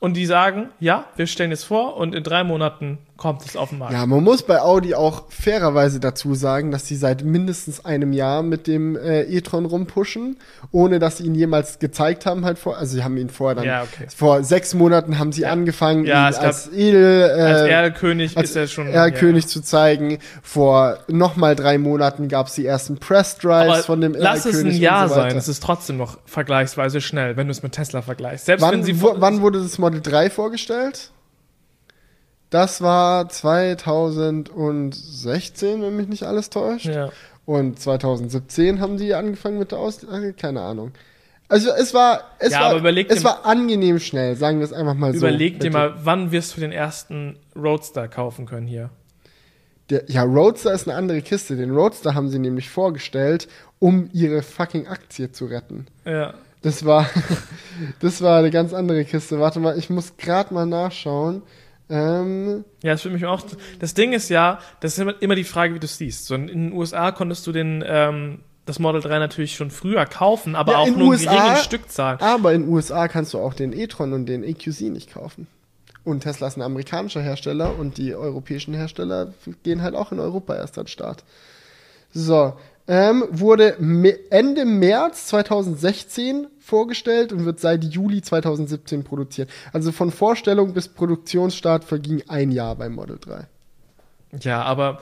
Und die sagen, ja, wir stellen es vor und in drei Monaten kommt es auf den Markt. Ja, man muss bei Audi auch fairerweise dazu sagen, dass sie seit mindestens einem Jahr mit dem äh, e-tron rumpushen, ohne dass sie ihn jemals gezeigt haben halt vor. Also sie haben ihn vorher dann Ja, okay. vor sechs Monaten haben sie angefangen, Ja, ihn gab- als Edel äh, Als Erlkönig als ist er schon. Erlkönig zu zeigen. Vor nochmal drei Monaten gab es die ersten Press Drives Aber von dem lass es ein Erlkönig Jahr so sein. Es ist trotzdem noch vergleichsweise schnell, wenn du es mit Tesla vergleichst. Selbst wenn Wann, sie wo, wann wurde das Model 3 vorgestellt? Das war 2016, wenn mich nicht alles täuscht. ja. Und 2017 haben die angefangen mit der Aus... äh, Keine Ahnung. Also es war, es Ja, war, überleg es war angenehm schnell, sagen wir es einfach mal so. Überleg dir mal, wann wirst du den ersten Roadster kaufen können hier? Der, ja, Roadster ist eine andere Kiste. Den Roadster haben sie nämlich vorgestellt, um ihre fucking Aktie zu retten. Ja. Das war, das war eine ganz andere Kiste. Warte mal, ich muss gerade mal nachschauen. Ähm, Ja, das für mich auch. Das Ding ist ja, das ist immer, immer die Frage, wie du es siehst. So in, den USA konntest du den, ähm, das Model 3 natürlich schon früher kaufen, aber Ja, auch nur in USA geringen Stückzahlen. aber in USA kannst du auch den e-tron und den EQC nicht kaufen. Und Tesla ist ein amerikanischer Hersteller und die europäischen Hersteller gehen halt auch in Europa erst an den Start. So, ähm, wurde Ende März 2016 vorgestellt und wird seit Juli 2017 produziert. Also von Vorstellung bis Produktionsstart verging ein Jahr beim Model 3. Ja, aber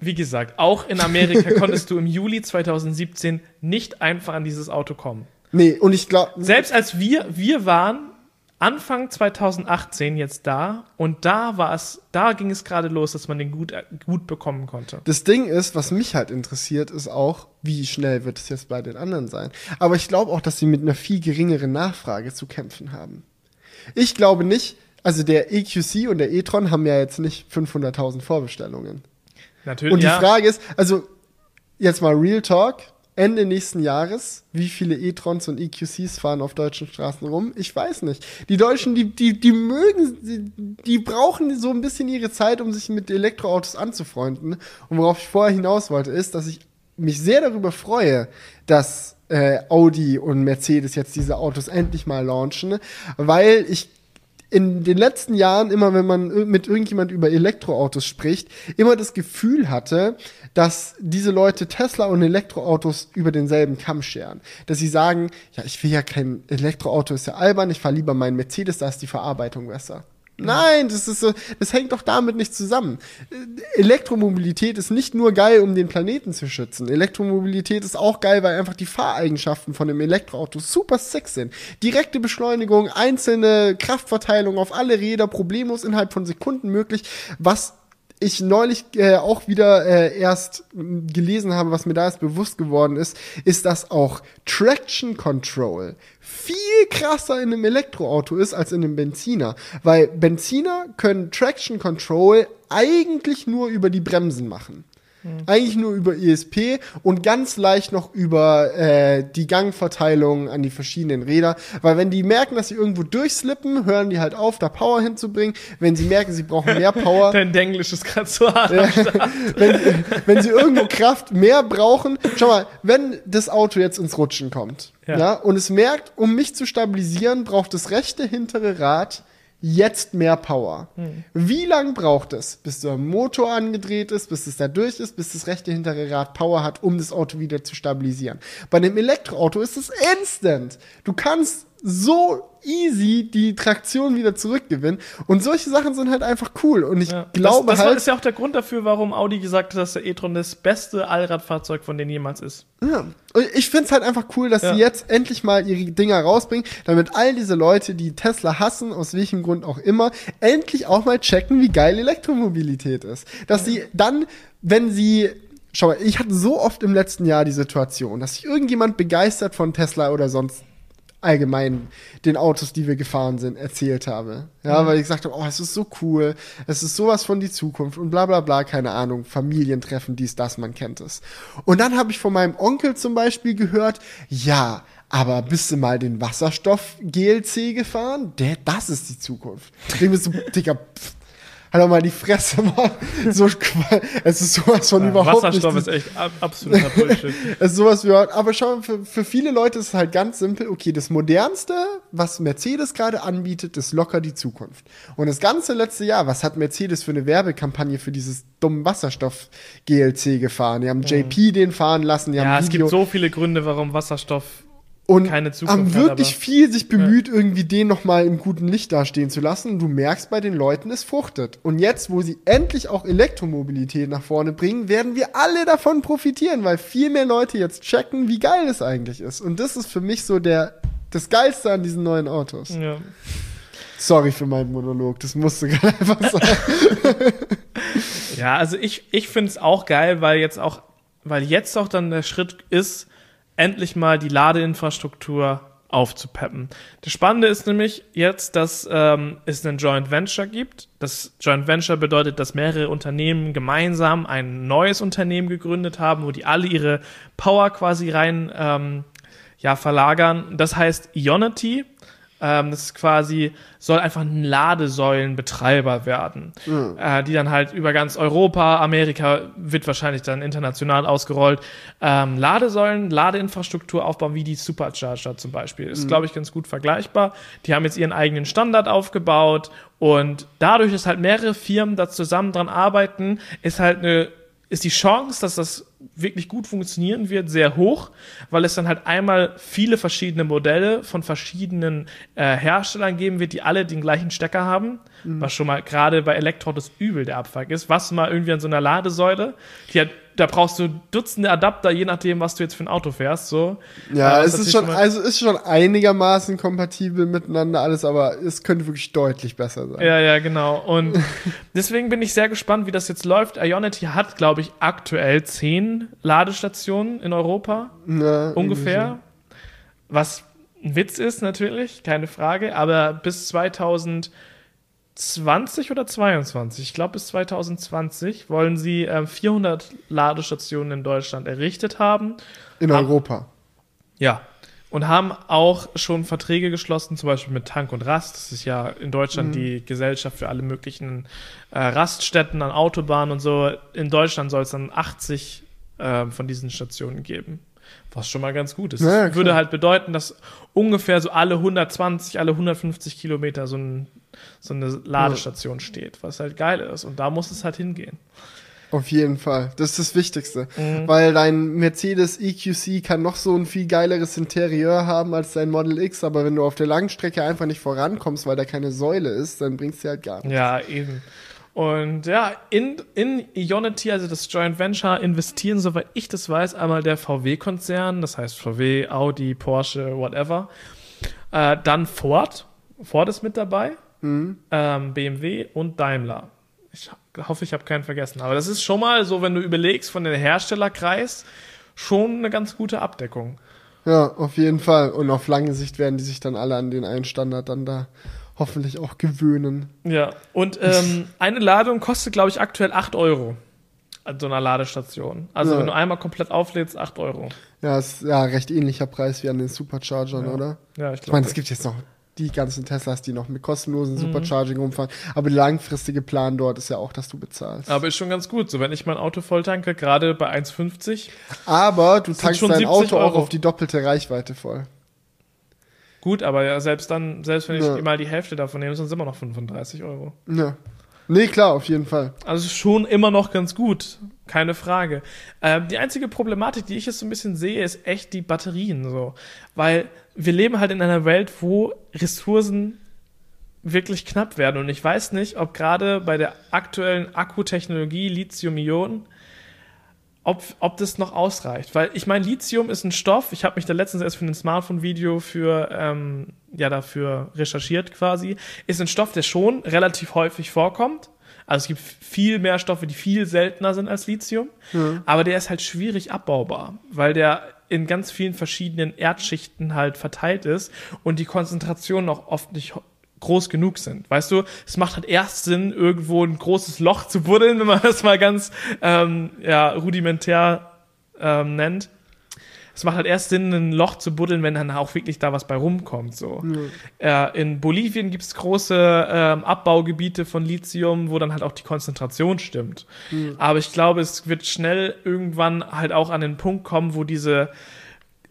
wie gesagt, auch in Amerika konntest du im Juli 2017 nicht einfach an dieses Auto kommen. Nee, und ich glaube, Selbst als wir, wir waren Anfang 2018 jetzt da und da war es, da ging es gerade los, dass man den gut, gut bekommen konnte. Das Ding ist, was mich halt interessiert, ist auch, wie schnell wird es jetzt bei den anderen sein. Aber ich glaube auch, dass sie mit einer viel geringeren Nachfrage zu kämpfen haben. Ich glaube nicht, also der EQC und der e-tron haben ja jetzt nicht 500.000 Vorbestellungen. Natürlich. Und die ja. Frage ist, also jetzt mal Real Talk, Ende nächsten Jahres, wie viele e-trons und EQCs fahren auf deutschen Straßen rum? Ich weiß nicht. Die Deutschen, die, die, die mögen, die, die brauchen so ein bisschen ihre Zeit, um sich mit Elektroautos anzufreunden. Und worauf ich vorher hinaus wollte, ist, dass ich mich sehr darüber freue, dass äh, Audi und Mercedes jetzt diese Autos endlich mal launchen, weil ich in den letzten Jahren, immer wenn man mit irgendjemand über Elektroautos spricht, immer das Gefühl hatte, dass diese Leute Tesla und Elektroautos über denselben Kamm scheren. Dass sie sagen, ja, ich will ja kein Elektroauto, ist ja albern, ich fahre lieber meinen Mercedes, da ist die Verarbeitung besser. Nein, das ist so, das hängt doch damit nicht zusammen. Elektromobilität ist nicht nur geil, um den Planeten zu schützen. Elektromobilität ist auch geil, weil einfach die Fahreigenschaften von dem Elektroauto super sick sind. Direkte Beschleunigung, einzelne Kraftverteilung auf alle Räder, problemlos innerhalb von Sekunden möglich, was ich neulich äh, auch wieder äh, erst gelesen habe, was mir da jetzt bewusst geworden ist, ist, dass auch Traction Control viel krasser in einem Elektroauto ist als in einem Benziner. Weil Benziner können Traction Control eigentlich nur über die Bremsen machen. Eigentlich nur über ESP und ganz leicht noch über äh, die Gangverteilung an die verschiedenen Räder. Weil wenn die merken, dass sie irgendwo durchslippen, hören die halt auf, da Power hinzubringen. Wenn sie merken, sie brauchen mehr Power. Dein Englisch ist gerade so hart. wenn, wenn sie irgendwo Kraft mehr brauchen. Schau mal, wenn das Auto jetzt ins Rutschen kommt Ja. ja. und es merkt, um mich zu stabilisieren, braucht das rechte hintere Rad jetzt mehr Power. Wie lang braucht es, bis der Motor angedreht ist, bis es da durch ist, bis das rechte hintere Rad Power hat, um das Auto wieder zu stabilisieren? Bei einem Elektroauto ist es instant. Du kannst so easy die Traktion wieder zurückgewinnen. Und solche Sachen sind halt einfach cool. Und ich Ja. glaube das, das halt. ist ja auch der Grund dafür, warum Audi gesagt hat, dass der e-tron das beste Allradfahrzeug von denen jemals ist. Ja. Und ich find's halt einfach cool, dass Ja. sie jetzt endlich mal ihre Dinger rausbringen, damit all diese Leute, die Tesla hassen, aus welchem Grund auch immer, endlich auch mal checken, wie geil Elektromobilität ist. Dass sie dann, wenn sie Schau mal, ich hatte so oft im letzten Jahr die Situation, dass sich irgendjemand begeistert von Tesla oder sonst allgemein den Autos, die wir gefahren sind, erzählt habe. Ja, weil ich gesagt habe, oh, es ist so cool, es ist sowas von die Zukunft und bla bla bla, keine Ahnung, Familientreffen, dies, das, man kennt es. Und dann habe ich von meinem Onkel zum Beispiel gehört, ja, aber bist du mal den Wasserstoff-GLC gefahren? Der, das ist die Zukunft. Ich mir so, Digga, pff, halt doch mal die Fresse, Mann. So, es ist sowas von überhaupt Wasserstoff nicht ist echt ab absoluter Bullshit. es ist sowas wie, aber schau, mal, für, für viele Leute ist es halt ganz simpel, okay, das modernste, was Mercedes gerade anbietet, ist locker die Zukunft. Und das ganze letzte Jahr, was hat Mercedes für eine Werbekampagne für dieses dummen Wasserstoff-GLC gefahren? Die haben JP den fahren lassen, die ja, haben es gibt so viele Gründe, warum Wasserstoff und haben hat, wirklich aber- viel sich bemüht, irgendwie den noch mal im guten Licht dastehen zu lassen. Und du merkst bei den Leuten, es fruchtet. Und jetzt, wo sie endlich auch Elektromobilität nach vorne bringen, werden wir alle davon profitieren, weil viel mehr Leute jetzt checken, wie geil es eigentlich ist. Und das ist für mich so der das Geilste an diesen neuen Autos. Ja. Sorry für meinen Monolog, das musste gerade einfach sein. Ja, also ich, ich finde es auch geil, weil jetzt auch, weil jetzt auch dann der Schritt ist, endlich mal die Ladeinfrastruktur aufzupeppen. Das Spannende ist nämlich jetzt, dass ähm, es einen Joint Venture gibt. Das Joint Venture bedeutet, dass mehrere Unternehmen gemeinsam ein neues Unternehmen gegründet haben, wo die alle ihre Power quasi rein ähm, ja, verlagern. Das heißt Ionity. Ähm, das ist quasi, soll einfach ein Ladesäulenbetreiber werden, äh, die dann halt über ganz Europa, Amerika wird wahrscheinlich dann international ausgerollt, ähm, Ladesäulen, Ladeinfrastruktur aufbauen, wie die Supercharger zum Beispiel. Ist, glaube ich, ganz gut vergleichbar. Die haben jetzt ihren eigenen Standard aufgebaut und dadurch, dass halt mehrere Firmen da zusammen dran arbeiten, ist halt eine ist die Chance, dass das wirklich gut funktionieren wird, sehr hoch, weil es dann halt einmal viele verschiedene Modelle von verschiedenen äh, Herstellern geben wird, die alle den gleichen Stecker haben, was schon mal gerade bei Elektroautos übel der Abfuck ist. Was mal irgendwie an so einer Ladesäule, die hat, da brauchst du Dutzende Adapter, je nachdem, was du jetzt für ein Auto fährst, so. Ja, Äh, es ist schon, also ist schon einigermaßen kompatibel miteinander alles, aber es könnte wirklich deutlich besser sein. Ja, ja, genau. Und deswegen bin ich sehr gespannt, wie das jetzt läuft. Ionity hat, glaube ich, aktuell zehn Ladestationen in Europa. Ja, ungefähr. Was ein Witz ist natürlich, keine Frage, aber bis 2020 oder 22, ich glaube bis 2020 wollen sie ähm, 400 Ladestationen in Deutschland errichtet haben. In Ab- Europa. Ja. Und haben auch schon Verträge geschlossen, zum Beispiel mit Tank und Rast. Das ist ja in Deutschland die Gesellschaft für alle möglichen äh, Raststätten an Autobahnen und so. In Deutschland soll es dann 80 äh, von diesen Stationen geben. Was schon mal ganz gut ist. Ja, würde halt bedeuten, dass ungefähr so alle 120, alle 150 Kilometer so, ein, so eine Ladestation steht, was halt geil ist. Und da muss es halt hingehen. Auf jeden Fall. Das ist das Wichtigste. Mhm. Weil dein Mercedes EQC kann noch so ein viel geileres Interieur haben als dein Model X, aber wenn du auf der Langstrecke einfach nicht vorankommst, weil da keine Säule ist, dann bringst du halt gar nichts. Ja, eben. Und ja, in, in Ionity, also das Joint Venture, investieren, soweit ich das weiß, einmal der VW-Konzern, das heißt VW, Audi, Porsche, whatever. Äh, dann Ford. Ford ist mit dabei. Mhm. Ähm, BMW und Daimler. Ich hoffe, ich habe keinen vergessen. Aber das ist schon mal so, wenn du überlegst, von den Herstellerkreis schon eine ganz gute Abdeckung. Ja, auf jeden Fall. Und auf lange Sicht werden die sich dann alle an den einen Standard dann da hoffentlich auch gewöhnen. Ja, und ähm, eine Ladung kostet, glaube ich, aktuell 8 Euro an so einer Ladestation. Also Ja. wenn du einmal komplett auflädst, 8 Euro. Ja, ist ja recht ähnlicher Preis wie an den Superchargern, Ja. oder? Ja, ich Ich meine, glaube. es gibt jetzt noch die ganzen Teslas, die noch mit kostenlosen Mhm. Supercharging rumfahren. Aber der langfristige Plan dort ist ja auch, dass du bezahlst. Aber ist schon ganz gut. So, wenn ich mein Auto voll tanke, gerade bei 1,50, Aber du tankst schon dein 70 Auto auch Euro. auf die doppelte Reichweite voll. gut, aber ja, selbst dann, selbst wenn ich Ja. mal die Hälfte davon nehme, sind es immer noch 35 Euro. Ja. Nee, klar, auf jeden Fall. Also schon immer noch ganz gut, keine Frage. Ähm, die einzige Problematik, die ich jetzt so ein bisschen sehe, ist echt die Batterien so, weil wir leben halt in einer Welt, wo Ressourcen wirklich knapp werden und ich weiß nicht, ob gerade bei der aktuellen Akkutechnologie Lithium-Ionen ob, ob das noch ausreicht. Weil ich meine, Lithium ist ein Stoff, ich habe mich da letztens erst für ein Smartphone-Video für, ähm, ja, dafür recherchiert quasi, ist ein Stoff, der schon relativ häufig vorkommt. Also es gibt viel mehr Stoffe, die viel seltener sind als Lithium, aber der ist halt schwierig abbaubar, weil der in ganz vielen verschiedenen Erdschichten halt verteilt ist und die Konzentrationen auch oft nicht groß genug sind. Weißt du, es macht halt erst Sinn, irgendwo ein großes Loch zu buddeln, wenn man das mal ganz ähm, ja, rudimentär ähm, nennt. Es macht halt erst Sinn, ein Loch zu buddeln, wenn dann auch wirklich da was bei rumkommt. So. Äh, in Bolivien gibt es große ähm, Abbaugebiete von Lithium, wo dann halt auch die Konzentration stimmt. Aber ich glaube, es wird schnell irgendwann halt auch an den Punkt kommen, wo diese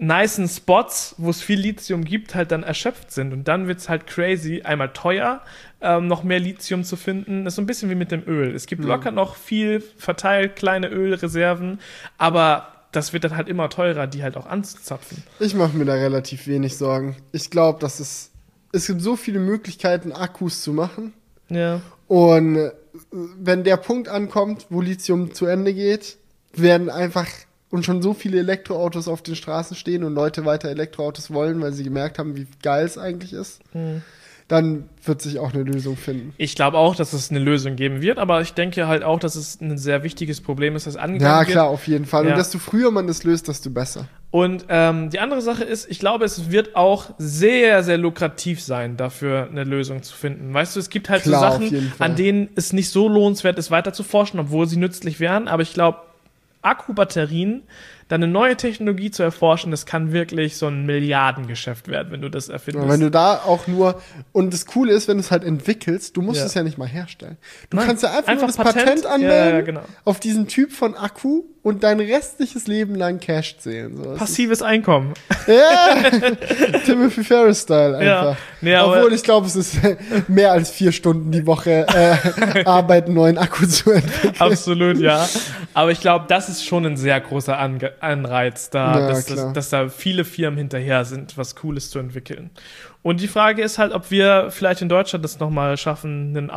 nicen Spots, wo es viel Lithium gibt, halt dann erschöpft sind. Und dann wird's halt crazy, einmal teuer, ähm, noch mehr Lithium zu finden. Das ist so ein bisschen wie mit dem Öl. Es gibt locker noch viel verteilt, kleine Ölreserven, aber das wird dann halt immer teurer, die halt auch anzuzapfen. Ich mache mir da relativ wenig Sorgen. Ich glaube, dass es es gibt so viele Möglichkeiten, Akkus zu machen. Ja. Und äh, wenn der Punkt ankommt, wo Lithium zu Ende geht, werden einfach und schon so viele Elektroautos auf den Straßen stehen und Leute weiter Elektroautos wollen, weil sie gemerkt haben, wie geil es eigentlich ist, dann wird sich auch eine Lösung finden. Ich glaube auch, dass es eine Lösung geben wird, aber ich denke halt auch, dass es ein sehr wichtiges Problem ist, das angegangen Ja, wird. klar, auf jeden Fall. Ja. Und desto früher man das löst, desto besser. Und ähm, die andere Sache ist, ich glaube, es wird auch sehr, sehr lukrativ sein, dafür eine Lösung zu finden. Weißt du, es gibt halt Klar, so Sachen, an denen es nicht so lohnenswert ist, weiter zu forschen, obwohl sie nützlich wären. Aber ich glaube, Akkubatterien, dann eine neue Technologie zu erforschen, das kann wirklich so ein Milliardengeschäft werden, wenn du das erfindest. Und wenn du da auch nur, und das Coole ist, wenn du es halt entwickelst, du musst Ja. es ja nicht mal herstellen. Du Nein, kannst ja einfach, einfach nur das Patent. Patent, Ja, anmelden ja, genau. auf diesen Typ von Akku und dein restliches Leben lang Cash zählen. So. Passives Einkommen. Ja, Timothy Ferris-Style Ja. einfach. Aber- Obwohl ich glaube, es ist mehr als vier Stunden die Woche äh, Arbeit, einen neuen Akku zu entwickeln. Absolut, ja. Aber ich glaube, das ist schon ein sehr großer Ange Anreiz, da, Ja, dass, dass, dass da viele Firmen hinterher sind, was Cooles zu entwickeln. Und die Frage ist halt, ob wir vielleicht in Deutschland das nochmal schaffen, ein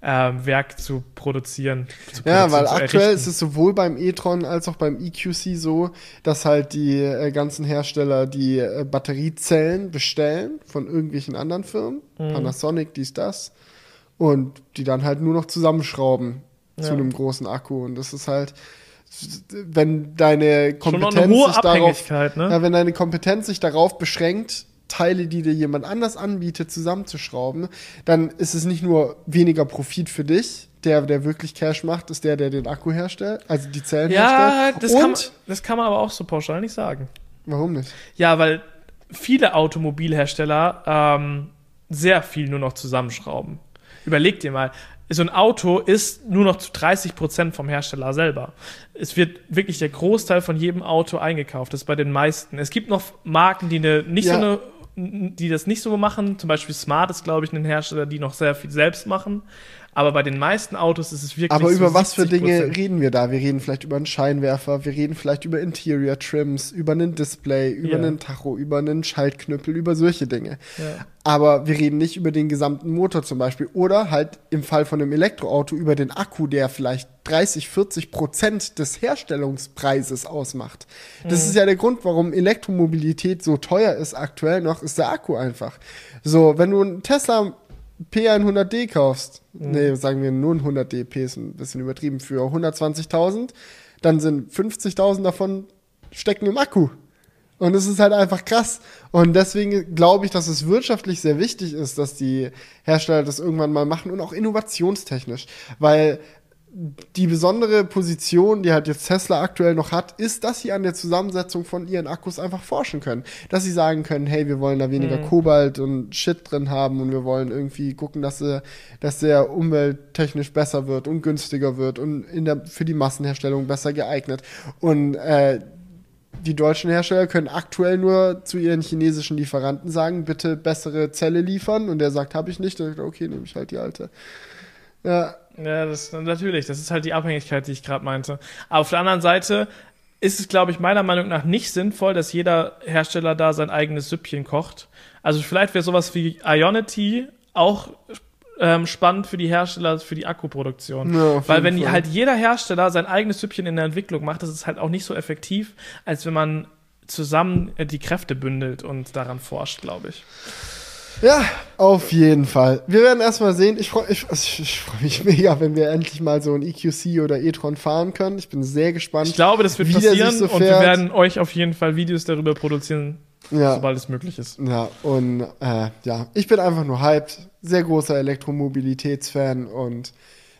Akku-Werk zu produzieren. Zu Ja, produzieren, weil zu aktuell ist es sowohl beim e-tron als auch beim EQC so, dass halt die äh, ganzen Hersteller die äh, Batteriezellen bestellen von irgendwelchen anderen Firmen, Mhm. Panasonic, dies, das, und die dann halt nur noch zusammenschrauben zu Ja. einem großen Akku. Und das ist halt, wenn deine Kompetenz eine hohe sich darauf, ne? ja, wenn deine Kompetenz sich darauf beschränkt, Teile, die dir jemand anders anbietet, zusammenzuschrauben, dann ist es nicht nur weniger Profit für dich. Der, der wirklich Cash macht, ist der, der den Akku herstellt, also die Zellen Ja, herstellt. das kann, man, das kann man aber auch so pauschal nicht sagen. warum nicht? Ja, weil viele Automobilhersteller ähm, sehr viel nur noch zusammenschrauben. Überleg dir mal, so ein Auto ist nur noch zu 30 Prozent vom Hersteller selber. Es wird wirklich der Großteil von jedem Auto eingekauft. Das ist bei den meisten. Es gibt noch Marken, die eine, nicht Ja. so eine die das nicht so machen. Zum Beispiel Smart ist, glaube ich, ein Hersteller, die noch sehr viel selbst machen. Aber bei den meisten Autos ist es wirklich Aber so über was für 70%. Dinge reden wir da? Wir reden vielleicht über einen Scheinwerfer, wir reden vielleicht über Interior Trims, über einen Display, über Ja. einen Tacho, über einen Schaltknüppel, über solche Dinge. Ja. Aber wir reden nicht über den gesamten Motor zum Beispiel. Oder halt im Fall von einem Elektroauto über den Akku, der vielleicht 30, 40 Prozent des Herstellungspreises ausmacht. Das ist ja der Grund, warum Elektromobilität so teuer ist aktuell noch, ist der Akku einfach. So, wenn du einen Tesla P100D kaufst, nee, sagen wir nur ein 100D, P ist ein bisschen übertrieben, für 120.000, dann sind 50.000 davon stecken im Akku. Und es ist halt einfach krass. Und deswegen glaube ich, dass es wirtschaftlich sehr wichtig ist, dass die Hersteller das irgendwann mal machen und auch innovationstechnisch. Weil die besondere Position, die halt jetzt Tesla aktuell noch hat, ist, dass sie an der Zusammensetzung von ihren Akkus einfach forschen können. Dass sie sagen können, hey, wir wollen da weniger Mhm. Kobalt und Shit drin haben und wir wollen irgendwie gucken, dass, sie, dass der umwelttechnisch besser wird und günstiger wird und in der, für die Massenherstellung besser geeignet. Und äh, die deutschen Hersteller können aktuell nur zu ihren chinesischen Lieferanten sagen, bitte bessere Zelle liefern. Und der sagt, habe ich nicht. Dann sagt okay, nehme ich halt die alte. Ja, Ja, das natürlich. Das ist halt die Abhängigkeit, die ich gerade meinte. Aber auf der anderen Seite ist es, glaube ich, meiner Meinung nach nicht sinnvoll, dass jeder Hersteller da sein eigenes Süppchen kocht. Also vielleicht wäre sowas wie Ionity auch ähm, spannend für die Hersteller, für die Akkuproduktion. Ja, Weil wenn Fall. halt jeder Hersteller sein eigenes Süppchen in der Entwicklung macht, das ist halt auch nicht so effektiv, als wenn man zusammen äh, die Kräfte bündelt und daran forscht, glaube ich. Ja, auf jeden Fall. Wir werden erstmal sehen. Ich freue ich, ich, ich freu mich mega, wenn wir endlich mal so ein EQC oder e-tron fahren können. Ich bin sehr gespannt. Ich glaube, das wird passieren so und wir werden euch auf jeden Fall Videos darüber produzieren, ja, sobald es möglich ist. ja, und äh, ja, ich bin einfach nur hyped. Sehr großer Elektromobilitätsfan und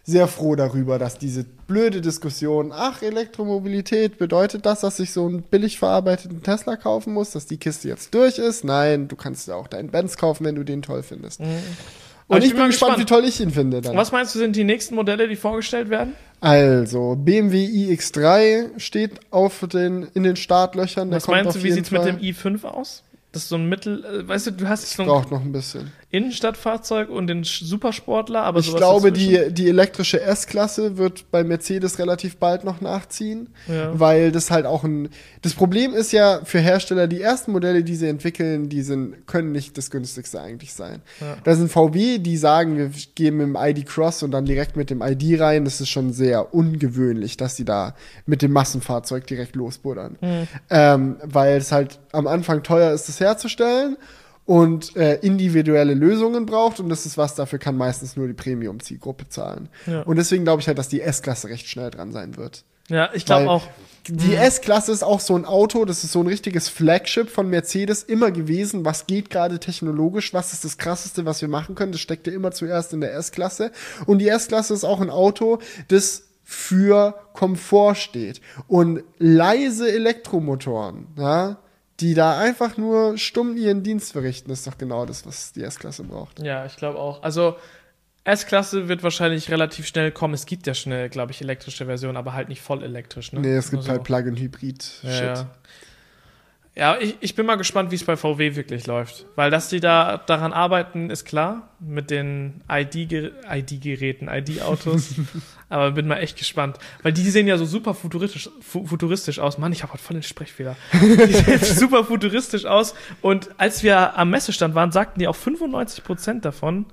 sehr froh darüber, dass diese blöde Diskussion, ach, Elektromobilität, bedeutet das, dass ich so einen billig verarbeiteten Tesla kaufen muss, dass die Kiste jetzt durch ist? Nein, du kannst ja auch deinen Benz kaufen, wenn du den toll findest. Aber Und ich ich bin bin gespannt, gespannt. wie toll ich ihn finde dann. Was meinst du, sind die nächsten Modelle, die vorgestellt werden? Also, BMW iX3 steht auf den, in den Startlöchern. Was meinst du, wie jeden sieht's mit dem i5 aus? Das ist so ein Mittel, äh, weißt du, du hast so ein Braucht noch ein bisschen. Innenstadtfahrzeug und den Supersportler, aber ich glaube, dazwischen? die, die elektrische S-Klasse wird bei Mercedes relativ bald noch nachziehen, Ja. weil das halt auch ein. Das Problem ist ja für Hersteller, die ersten Modelle, die sie entwickeln, die sind, können nicht das günstigste eigentlich sein. Ja. Da sind VW, die sagen, wir gehen mit dem ID Cross und dann direkt mit dem ID rein. Das ist schon sehr ungewöhnlich, dass sie da mit dem Massenfahrzeug direkt losbuddern. Hm. Ähm, weil es halt am Anfang teuer ist, das herzustellen und äh, individuelle Lösungen braucht und das ist was, dafür kann meistens nur die Premium-Zielgruppe zahlen. Ja. Und deswegen glaube ich halt, dass die S-Klasse recht schnell dran sein wird. Ja, ich glaube auch. Die S-Klasse ist auch so ein Auto, das ist so ein richtiges Flagship von Mercedes immer gewesen. Was geht gerade technologisch? Was ist das Krasseste, was wir machen können? Das steckte immer zuerst in der S-Klasse. Und die S-Klasse ist auch ein Auto, das für Komfort steht. Und leise Elektromotoren, ja, die da einfach nur stumm ihren Dienst verrichten, ist doch genau das, was die S-Klasse braucht. Ja, ich glaube auch. Also S-Klasse wird wahrscheinlich relativ schnell kommen. Es gibt ja schnell, glaube ich, elektrische Versionen, aber halt nicht voll elektrisch. Ne? Nee, es gibt Also- halt Plug-in-Hybrid-Shit. Ja, ja. Ja ich, ich bin mal gespannt, wie es bei VW wirklich läuft. Weil, dass die da daran arbeiten, ist klar. Mit den ID-Ger- ID-Geräten, ID-Autos. Aber bin mal echt gespannt. Weil die sehen ja so super futuristisch, fu futuristisch aus. Mann, ich habe heute voll den Sprechfehler. Die sehen super futuristisch aus. Und als wir am Messestand waren, sagten die auch 95% davon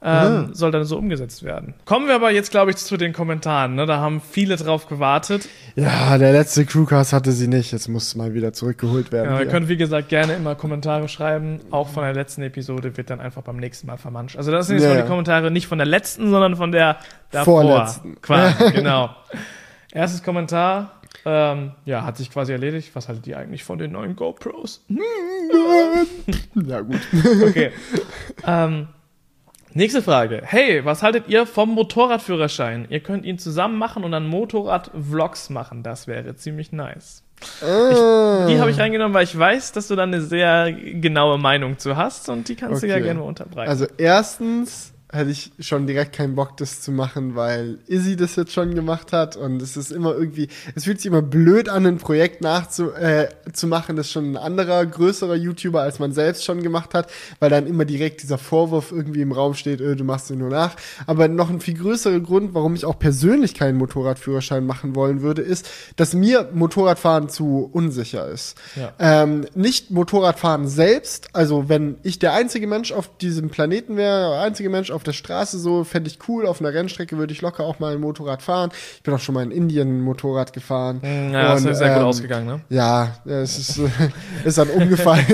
ähm, soll dann so umgesetzt werden. Kommen wir aber jetzt, glaube ich, zu den Kommentaren. Ne? Da haben viele drauf gewartet. Ja, der letzte Crewcast hatte sie nicht. Jetzt muss mal wieder zurückgeholt werden. Ja, ihr könnt, wie gesagt, gerne immer Kommentare schreiben. Auch von der letzten Episode wird dann einfach beim nächsten Mal vermanscht. Also das sind jetzt Ja, mal die Kommentare nicht von der letzten, sondern von der davor. Vorletzten. Quasi, genau. Erstes Kommentar. Ähm, ja, hat sich quasi erledigt. Was haltet ihr eigentlich von den neuen GoPros? ja, gut. Okay. ähm, nächste Frage. Hey, was haltet ihr vom Motorradführerschein? Ihr könnt ihn zusammen machen und dann Motorrad-Vlogs machen. Das wäre ziemlich nice. Die habe ich reingenommen, weil ich weiß, dass du da eine sehr genaue Meinung zu hast und die kannst du ja Okay. gerne mal unterbreiten. Also erstens hätte ich schon direkt keinen Bock, das zu machen, weil Izzy das jetzt schon gemacht hat und es ist immer irgendwie, es fühlt sich immer blöd an, ein Projekt nachzu, äh, zu machen, das schon ein anderer, größerer YouTuber als man selbst schon gemacht hat, weil dann immer direkt dieser Vorwurf irgendwie im Raum steht, äh, du machst ihn nur nach. Aber noch ein viel größerer Grund, warum ich auch persönlich keinen Motorradführerschein machen wollen würde, ist, dass mir Motorradfahren zu unsicher ist. Ja. Ähm, nicht Motorradfahren selbst, also wenn ich der einzige Mensch auf diesem Planeten wäre, der einzige Mensch auf auf der Straße so, fände ich cool. Auf einer Rennstrecke würde ich locker auch mal ein Motorrad fahren. Ich bin auch schon mal in Indien ein Motorrad gefahren. Ja, das Und, ist sehr gut ähm, ausgegangen, ne? Ja, es ist, ist dann umgefallen.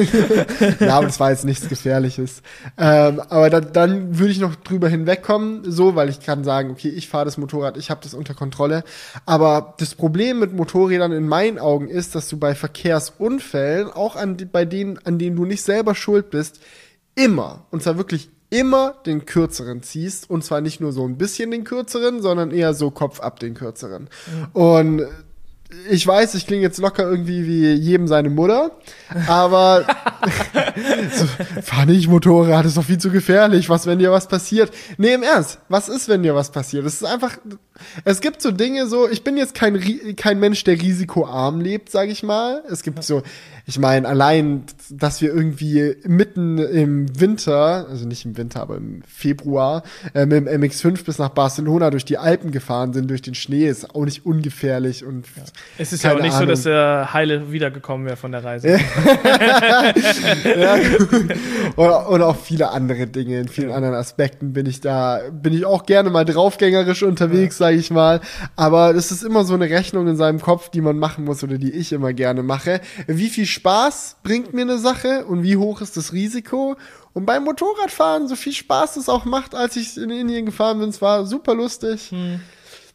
ja, aber das war jetzt nichts Gefährliches. Ähm, aber dann, dann würde ich noch drüber hinwegkommen, so, weil ich kann sagen, okay, ich fahre das Motorrad, ich habe das unter Kontrolle. Aber das Problem mit Motorrädern in meinen Augen ist, dass du bei Verkehrsunfällen, auch an, bei denen, an denen du nicht selber schuld bist, immer, und zwar wirklich immer den kürzeren ziehst. Und zwar nicht nur so ein bisschen den kürzeren, sondern eher so Kopf ab den kürzeren. Und ich weiß, ich klinge jetzt locker irgendwie wie jedem seine Mutter, aber so, fahr nicht Motorrad, ist doch viel zu gefährlich. Was, wenn dir was passiert? Nee, im Ernst, was ist, wenn dir was passiert? Es ist einfach, es gibt so Dinge so, ich bin jetzt kein, kein Mensch, der risikoarm lebt, sage ich mal. Es gibt so, ich meine, allein, dass wir irgendwie mitten im Winter, also nicht im Winter, aber im Februar, äh, mit dem MX5 bis nach Barcelona durch die Alpen gefahren sind, durch den Schnee, ist auch nicht ungefährlich und Es ist ja auch nicht so, Ahnung. dass er heile wiedergekommen wäre von der Reise. ja, oder, oder auch viele andere Dinge. In vielen anderen Aspekten bin ich da, bin ich auch gerne mal draufgängerisch unterwegs, sage ich mal. Aber das ist immer so eine Rechnung in seinem Kopf, die man machen muss oder die ich immer gerne mache. Wie viel Spaß bringt mir eine Sache und wie hoch ist das Risiko? Und beim Motorradfahren, so viel Spaß es auch macht, als ich in Indien gefahren bin, es war super lustig.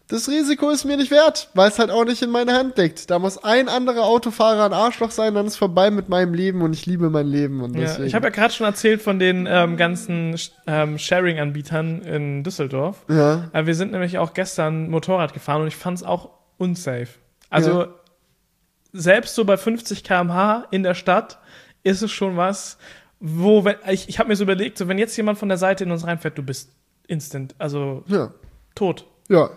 Das Risiko ist mir nicht wert, weil es halt auch nicht in meiner Hand liegt. Da muss ein anderer Autofahrer ein Arschloch sein, dann ist vorbei mit meinem Leben und ich liebe mein Leben. Und Ja, deswegen. ich habe ja gerade schon erzählt von den ähm, ganzen ähm, Sharing-Anbietern in Düsseldorf. ja, Äh, wir sind nämlich auch gestern Motorrad gefahren und ich fand es auch unsafe. Also Ja. Selbst so bei 50 km/h in der Stadt ist es schon was, wo, wenn, ich, ich habe mir so überlegt, so wenn jetzt jemand von der Seite in uns reinfährt, du bist instant, also ja, tot. ja.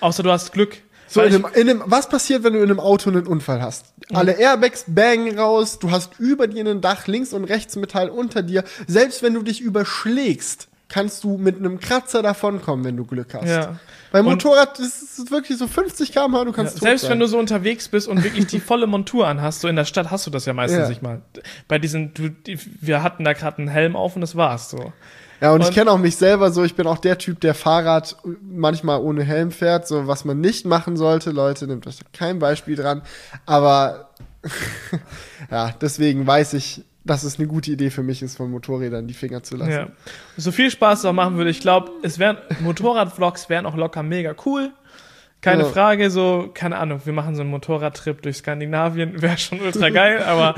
Außer du hast Glück. So in einem, in einem, was passiert, wenn du in einem Auto einen Unfall hast? Alle Airbags bangen raus, du hast über dir ein Dach, links und rechts Metall unter dir. Selbst wenn du dich überschlägst, kannst du mit einem Kratzer davonkommen, wenn du Glück hast. Ja. Beim Und- Motorrad ist es wirklich so 50 km/h, du Ja, kannst tot selbst sein. wenn du so unterwegs bist und wirklich die volle Montur anhast, so in der Stadt hast du das ja meistens Ja. nicht mal. Bei diesen, du, die, wir hatten da gerade einen Helm auf und das war's so. Ja, und, ich Und- kenne auch mich selber so, ich bin auch der Typ, der Fahrrad manchmal ohne Helm fährt, so was man nicht machen sollte, Leute, nehmt euch kein Beispiel dran, aber ja, deswegen weiß ich, dass es eine gute Idee für mich ist, von Motorrädern die Finger zu lassen. Ja. So viel Spaß es auch machen würde, ich glaube, es wären Motorrad-Vlogs wären auch locker mega cool. Keine Ja. Frage, so, keine Ahnung, wir machen so einen Motorradtrip durch Skandinavien, wäre schon ultra geil, aber,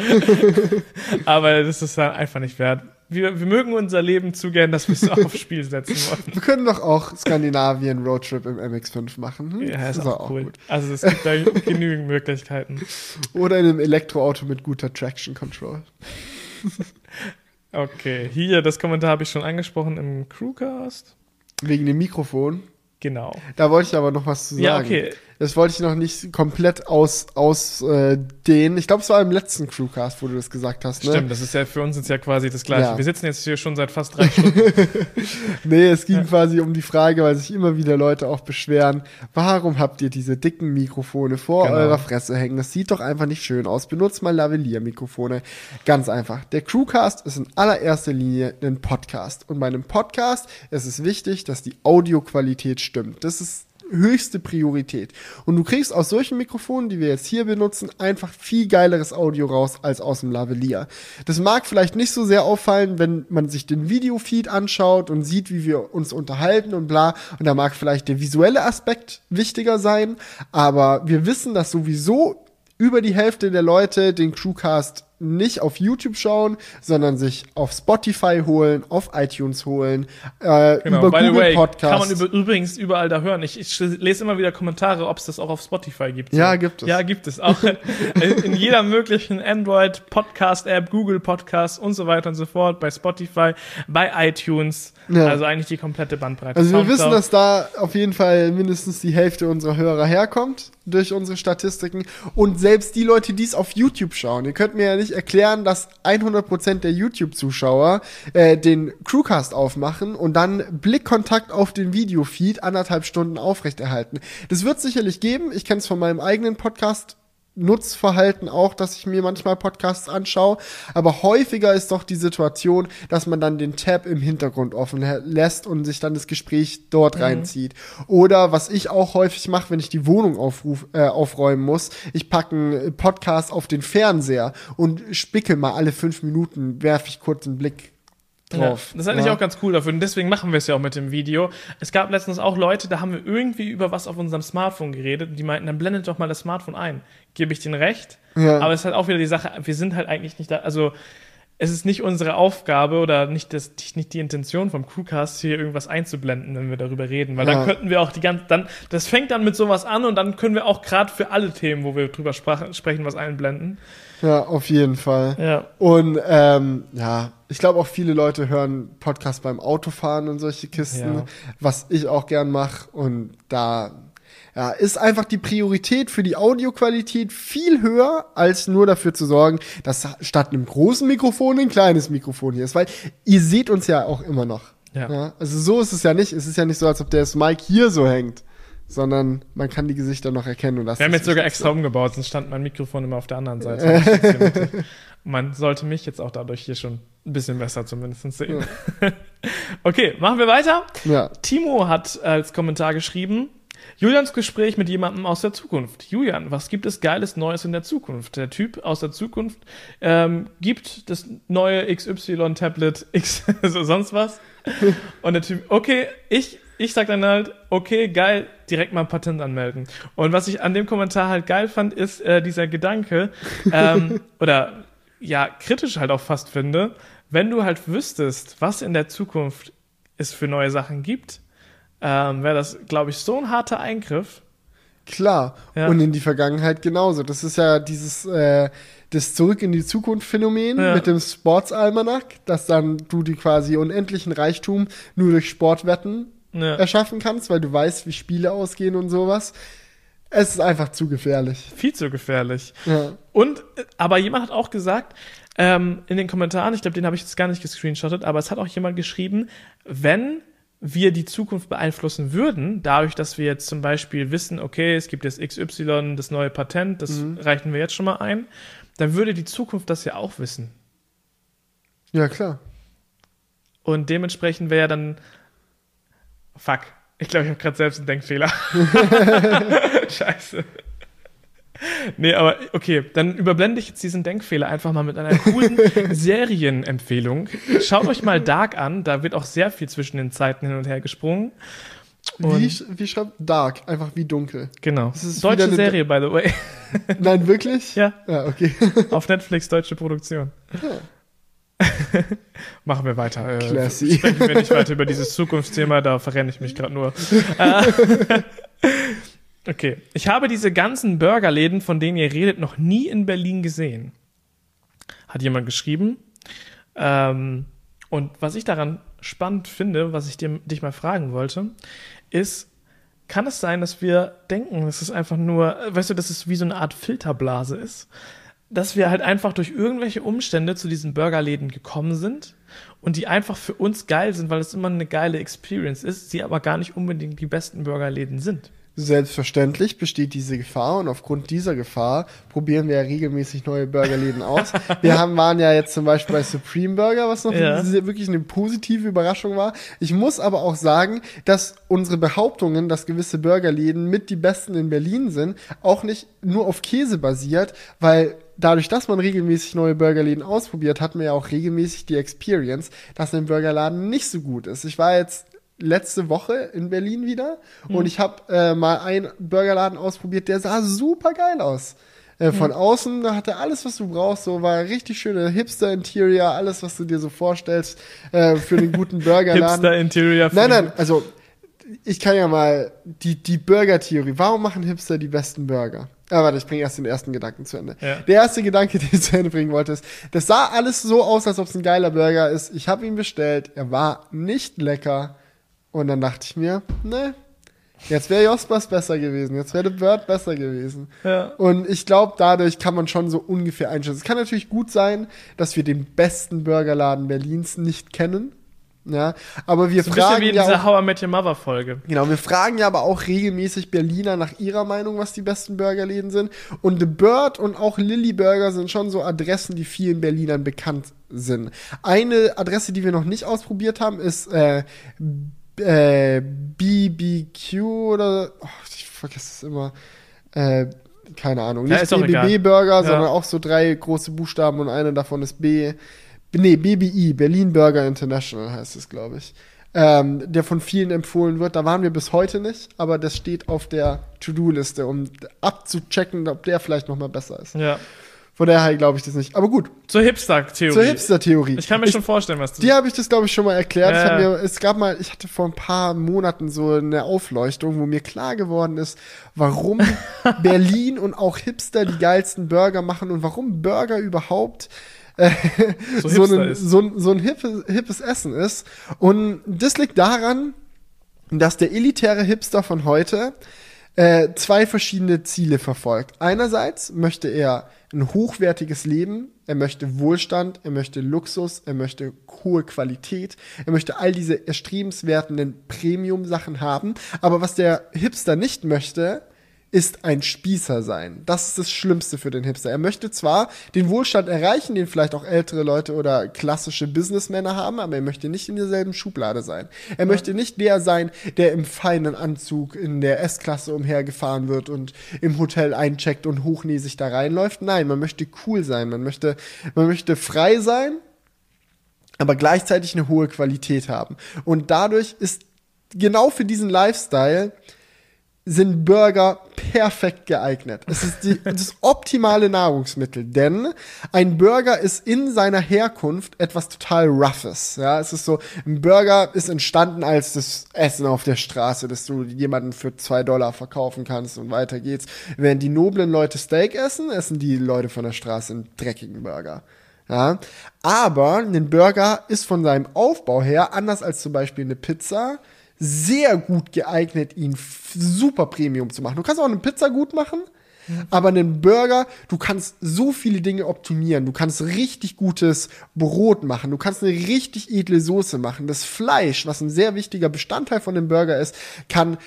aber das ist dann einfach nicht wert. Wir, wir mögen unser Leben zu gern, dass wir es aufs Spiel setzen wollen. Wir können doch auch Skandinavien Roadtrip im MX5 machen. Hm? Ja, ist, Das auch cool. Also es gibt da genügend Möglichkeiten. Oder in einem Elektroauto mit guter Traction Control. Okay, hier, das Kommentar habe ich schon angesprochen im Crewcast. Wegen dem Mikrofon. Genau. Da wollte ich aber noch was zu sagen. Ja, okay. Das wollte ich noch nicht komplett aus, aus äh, dehnen. Ich glaube, es war im letzten Crewcast, wo du das gesagt hast. Ne? Stimmt, das ist ja für uns jetzt ja quasi das Gleiche. Ja. Wir sitzen jetzt hier schon seit fast drei Stunden. Nee, es ging quasi um die Frage, weil sich immer wieder Leute auch beschweren, warum habt ihr diese dicken Mikrofone vor Genau. eurer Fresse hängen? Das sieht doch einfach nicht schön aus. Benutzt mal Lavalier-Mikrofone. Ganz einfach. Der Crewcast ist in allererster Linie ein Podcast. Und bei einem Podcast ist es wichtig, dass die Audioqualität stimmt. Das ist höchste Priorität. Und du kriegst aus solchen Mikrofonen, die wir jetzt hier benutzen, einfach viel geileres Audio raus als aus dem Lavalier. Das mag vielleicht nicht so sehr auffallen, wenn man sich den Videofeed anschaut und sieht, wie wir uns unterhalten und bla. Und da mag vielleicht der visuelle Aspekt wichtiger sein. Aber wir wissen, dass sowieso über die Hälfte der Leute den Crewcast nicht auf YouTube schauen, sondern sich auf Spotify holen, auf iTunes holen, äh, Genau, über by the Google way, Podcasts. kann man über, übrigens überall da hören. Ich, ich lese immer wieder Kommentare, ob es das auch auf Spotify gibt. Ja, gibt es. Ja, gibt es. Auch in jeder möglichen Android Podcast App, Google Podcast und so weiter und so fort, bei Spotify, bei iTunes. Ja. Also eigentlich die komplette Bandbreite. Also wir Soundcloud. wissen, dass da auf jeden Fall mindestens die Hälfte unserer Hörer herkommt durch unsere Statistiken und selbst die Leute, die es auf YouTube schauen. Ihr könnt mir ja nicht erklären, dass 100% der YouTube-Zuschauer äh, den Crewcast aufmachen und dann Blickkontakt auf den Videofeed anderthalb Stunden aufrechterhalten. Das wird sicherlich geben. Ich kenne es von meinem eigenen Podcast Nutzverhalten auch, dass ich mir manchmal Podcasts anschaue. Aber häufiger ist doch die Situation, dass man dann den Tab im Hintergrund offen lässt und sich dann das Gespräch dort mhm. reinzieht. Oder was ich auch häufig mache, wenn ich die Wohnung aufruf, äh, aufräumen muss, ich packe einen Podcast auf den Fernseher und spicke mal alle fünf Minuten, werfe ich kurz einen Blick drauf. Ja, das ist eigentlich ja. auch ganz cool dafür und deswegen machen wir es ja auch mit dem Video. Es gab letztens auch Leute, da haben wir irgendwie über was auf unserem Smartphone geredet und die meinten, dann blendet doch mal das Smartphone ein. Gebe ich denen recht. Ja. Aber es ist halt auch wieder die Sache, wir sind halt eigentlich nicht da, also es ist nicht unsere Aufgabe oder nicht, das, nicht die Intention vom Crewcast, hier irgendwas einzublenden, wenn wir darüber reden. Weil ja. dann könnten wir auch die ganze, dann, das fängt dann mit sowas an und dann können wir auch gerade für alle Themen, wo wir drüber sprach, sprechen, was einblenden. Ja, auf jeden Fall. Ja. Und ähm, ja, ich glaube auch viele Leute hören Podcasts beim Autofahren und solche Kisten, ja. was ich auch gern mache. Und da ja, ist einfach die Priorität für die Audioqualität viel höher, als nur dafür zu sorgen, dass statt einem großen Mikrofon ein kleines Mikrofon hier ist. Weil ihr seht uns ja auch immer noch. Ja. ja. Also so ist es ja nicht. Es ist ja nicht so, als ob der Mike hier so hängt, sondern man kann die Gesichter noch erkennen. Und das Wir haben jetzt sogar extra umgebaut, sonst stand mein Mikrofon immer auf der anderen Seite. man sollte mich jetzt auch dadurch hier schon ein bisschen besser zumindest sehen. Ja. okay, machen wir weiter. Ja. Timo hat als Kommentar geschrieben, Julians Gespräch mit jemandem aus der Zukunft. Julian, was gibt es Geiles Neues in der Zukunft? Der Typ aus der Zukunft ähm, gibt das neue XY-Tablet X, also sonst was. Und der Typ, okay, ich, ich sag dann halt, okay, geil, direkt mal ein Patent anmelden. Und was ich an dem Kommentar halt geil fand, ist äh, dieser Gedanke, ähm, oder ja, kritisch halt auch fast finde, wenn du halt wüsstest, was in der Zukunft es für neue Sachen gibt, ähm, wäre das, glaube ich, so ein harter Eingriff. Klar. Ja. Und in die Vergangenheit genauso. Das ist ja dieses äh, das Zurück in die Zukunft Phänomen ja. mit dem Sportsalmanach, dass dann du die quasi unendlichen Reichtum nur durch Sportwetten ja. erschaffen kannst, weil du weißt, wie Spiele ausgehen und sowas. Es ist einfach zu gefährlich. Viel zu gefährlich. Ja. Und, aber jemand hat auch gesagt, ähm, in den Kommentaren, ich glaube, den habe ich jetzt gar nicht gescreenshottet, aber es hat auch jemand geschrieben, wenn wir die Zukunft beeinflussen würden, dadurch, dass wir jetzt zum Beispiel wissen, okay, es gibt jetzt XY, das neue Patent, das mhm. reichen wir jetzt schon mal ein, dann würde die Zukunft das ja auch wissen. Ja, klar. Und dementsprechend wäre dann. Fuck. Ich glaube, ich habe gerade selbst einen Denkfehler. Scheiße. Nee, aber okay, dann überblende ich jetzt diesen Denkfehler einfach mal mit einer coolen Serienempfehlung. Schaut euch mal Dark an, da wird auch sehr viel zwischen den Zeiten hin und her gesprungen. Und wie, wie schreibt Dark? Einfach wie dunkel. Genau. Das ist deutsche Serie, by the way. Nein, wirklich? Ja. Ja, okay. Auf Netflix, deutsche Produktion. Ja. Machen wir weiter. Äh, Classy. Sprechen wir nicht weiter über dieses Zukunftsthema, da verrenne ich mich gerade nur. Äh, Okay. Ich habe diese ganzen Burgerläden, von denen ihr redet, noch nie in Berlin gesehen. Hat jemand geschrieben. Ähm, und was ich daran spannend finde, was ich dir, dich mal fragen wollte, ist, kann es sein, dass wir denken, dass es einfach nur, weißt du, dass es wie so eine Art Filterblase ist? Dass wir halt einfach durch irgendwelche Umstände zu diesen Burgerläden gekommen sind und die einfach für uns geil sind, weil es immer eine geile Experience ist, sie aber gar nicht unbedingt die besten Burgerläden sind. Selbstverständlich besteht diese Gefahr und aufgrund dieser Gefahr probieren wir ja regelmäßig neue Burgerläden aus. wir haben, waren ja jetzt zum Beispiel bei Supreme Burger, was noch ja. wirklich eine positive Überraschung war. Ich muss aber auch sagen, dass unsere Behauptungen, dass gewisse Burgerläden mit die besten in Berlin sind, auch nicht nur auf Käse basiert, weil dadurch, dass man regelmäßig neue Burgerläden ausprobiert, hat man ja auch regelmäßig die Experience, dass ein Burgerladen nicht so gut ist. Ich war jetzt letzte Woche in Berlin wieder mhm. und ich habe äh, mal einen Burgerladen ausprobiert, der sah super geil aus. Äh, von mhm. außen, da hatte alles, was du brauchst, so war richtig schöne Hipster-Interior, alles, was du dir so vorstellst äh, für einen guten Burgerladen. Hipster-Interior. Nein, nein, also ich kann ja mal die, die Burger-Theorie. Warum machen Hipster die besten Burger? Ah, warte, ich bringe erst den ersten Gedanken zu Ende. Ja. Der erste Gedanke, den ich zu Ende bringen wollte, ist, das sah alles so aus, als ob es ein geiler Burger ist. Ich habe ihn bestellt, er war nicht lecker. Und dann dachte ich mir, ne, jetzt wäre Jospers besser gewesen, jetzt wäre The Bird besser gewesen. Ja. Und ich glaube, dadurch kann man schon so ungefähr einschätzen. Es kann natürlich gut sein, dass wir den besten Burgerladen Berlins nicht kennen. Ja, aber wir So fragen wie in ja dieser auch, How I Met Your Mother Folge. genau, wir fragen ja aber auch regelmäßig Berliner nach ihrer Meinung, was die besten Burgerläden sind. Und The Bird und auch Lilly Burger sind schon so Adressen, die vielen Berlinern bekannt sind. Eine Adresse, die wir noch nicht ausprobiert haben, ist äh, äh, BBQ oder oh, ich vergesse es immer. Äh, keine Ahnung, nicht. BBB Burger, Ja. sondern auch so drei große Buchstaben und eine davon ist B. Nee, BBI, Berlin Burger International heißt es, glaube ich. Ähm, der von vielen empfohlen wird. Da waren wir bis heute nicht, aber das steht auf der To-Do-Liste, um abzuchecken, ob der vielleicht noch mal besser ist. Ja. Von daher glaube ich das nicht. Aber gut, Zur Hipster-Theorie. zur Hipster-Theorie. Ich kann mir schon vorstellen, was du Dir habe ich das, glaube ich, schon mal erklärt. Ja. Ich mir, es gab mal, ich hatte vor ein paar Monaten so eine Aufleuchtung, wo mir klar geworden ist, warum Berlin und auch Hipster die geilsten Burger machen und warum Burger überhaupt äh, So so, ein, so, ein- so ein hippe, hippes Essen ist. Und das liegt daran, dass der elitäre Hipster von heute äh, zwei verschiedene Ziele verfolgt. Einerseits möchte er ein hochwertiges Leben, er möchte Wohlstand, er möchte Luxus, er möchte hohe Qualität, er möchte all diese erstrebenswerten Premium-Sachen haben. Aber was der Hipster nicht möchte, ist ein Spießer sein. Das ist das Schlimmste für den Hipster. Er möchte zwar den Wohlstand erreichen, den vielleicht auch ältere Leute oder klassische Businessmänner haben, aber er möchte nicht in derselben Schublade sein. Er möchte nicht der sein, der im feinen Anzug in der S-Klasse umhergefahren wird und im Hotel eincheckt und hochnäsig da reinläuft. Nein, man möchte cool sein, man möchte, man möchte frei sein, aber gleichzeitig eine hohe Qualität haben. Und dadurch ist genau für diesen Lifestyle sind Burger perfekt geeignet. Es ist die, das optimale Nahrungsmittel, denn ein Burger ist in seiner Herkunft etwas total Roughes. Ja, es ist so, ein Burger ist entstanden als das Essen auf der Straße, das du jemanden für zwei Dollar verkaufen kannst und weiter geht's. Während die noblen Leute Steak essen, essen die Leute von der Straße einen dreckigen Burger. Ja, aber ein Burger ist von seinem Aufbau her, anders als zum Beispiel eine Pizza, sehr gut geeignet, ihn super Premium zu machen. Du kannst auch eine Pizza gut machen, aber einen Burger, du kannst so viele Dinge optimieren. Du kannst richtig gutes Brot machen. Du kannst eine richtig edle Soße machen. Das Fleisch, was ein sehr wichtiger Bestandteil von dem Burger ist, kann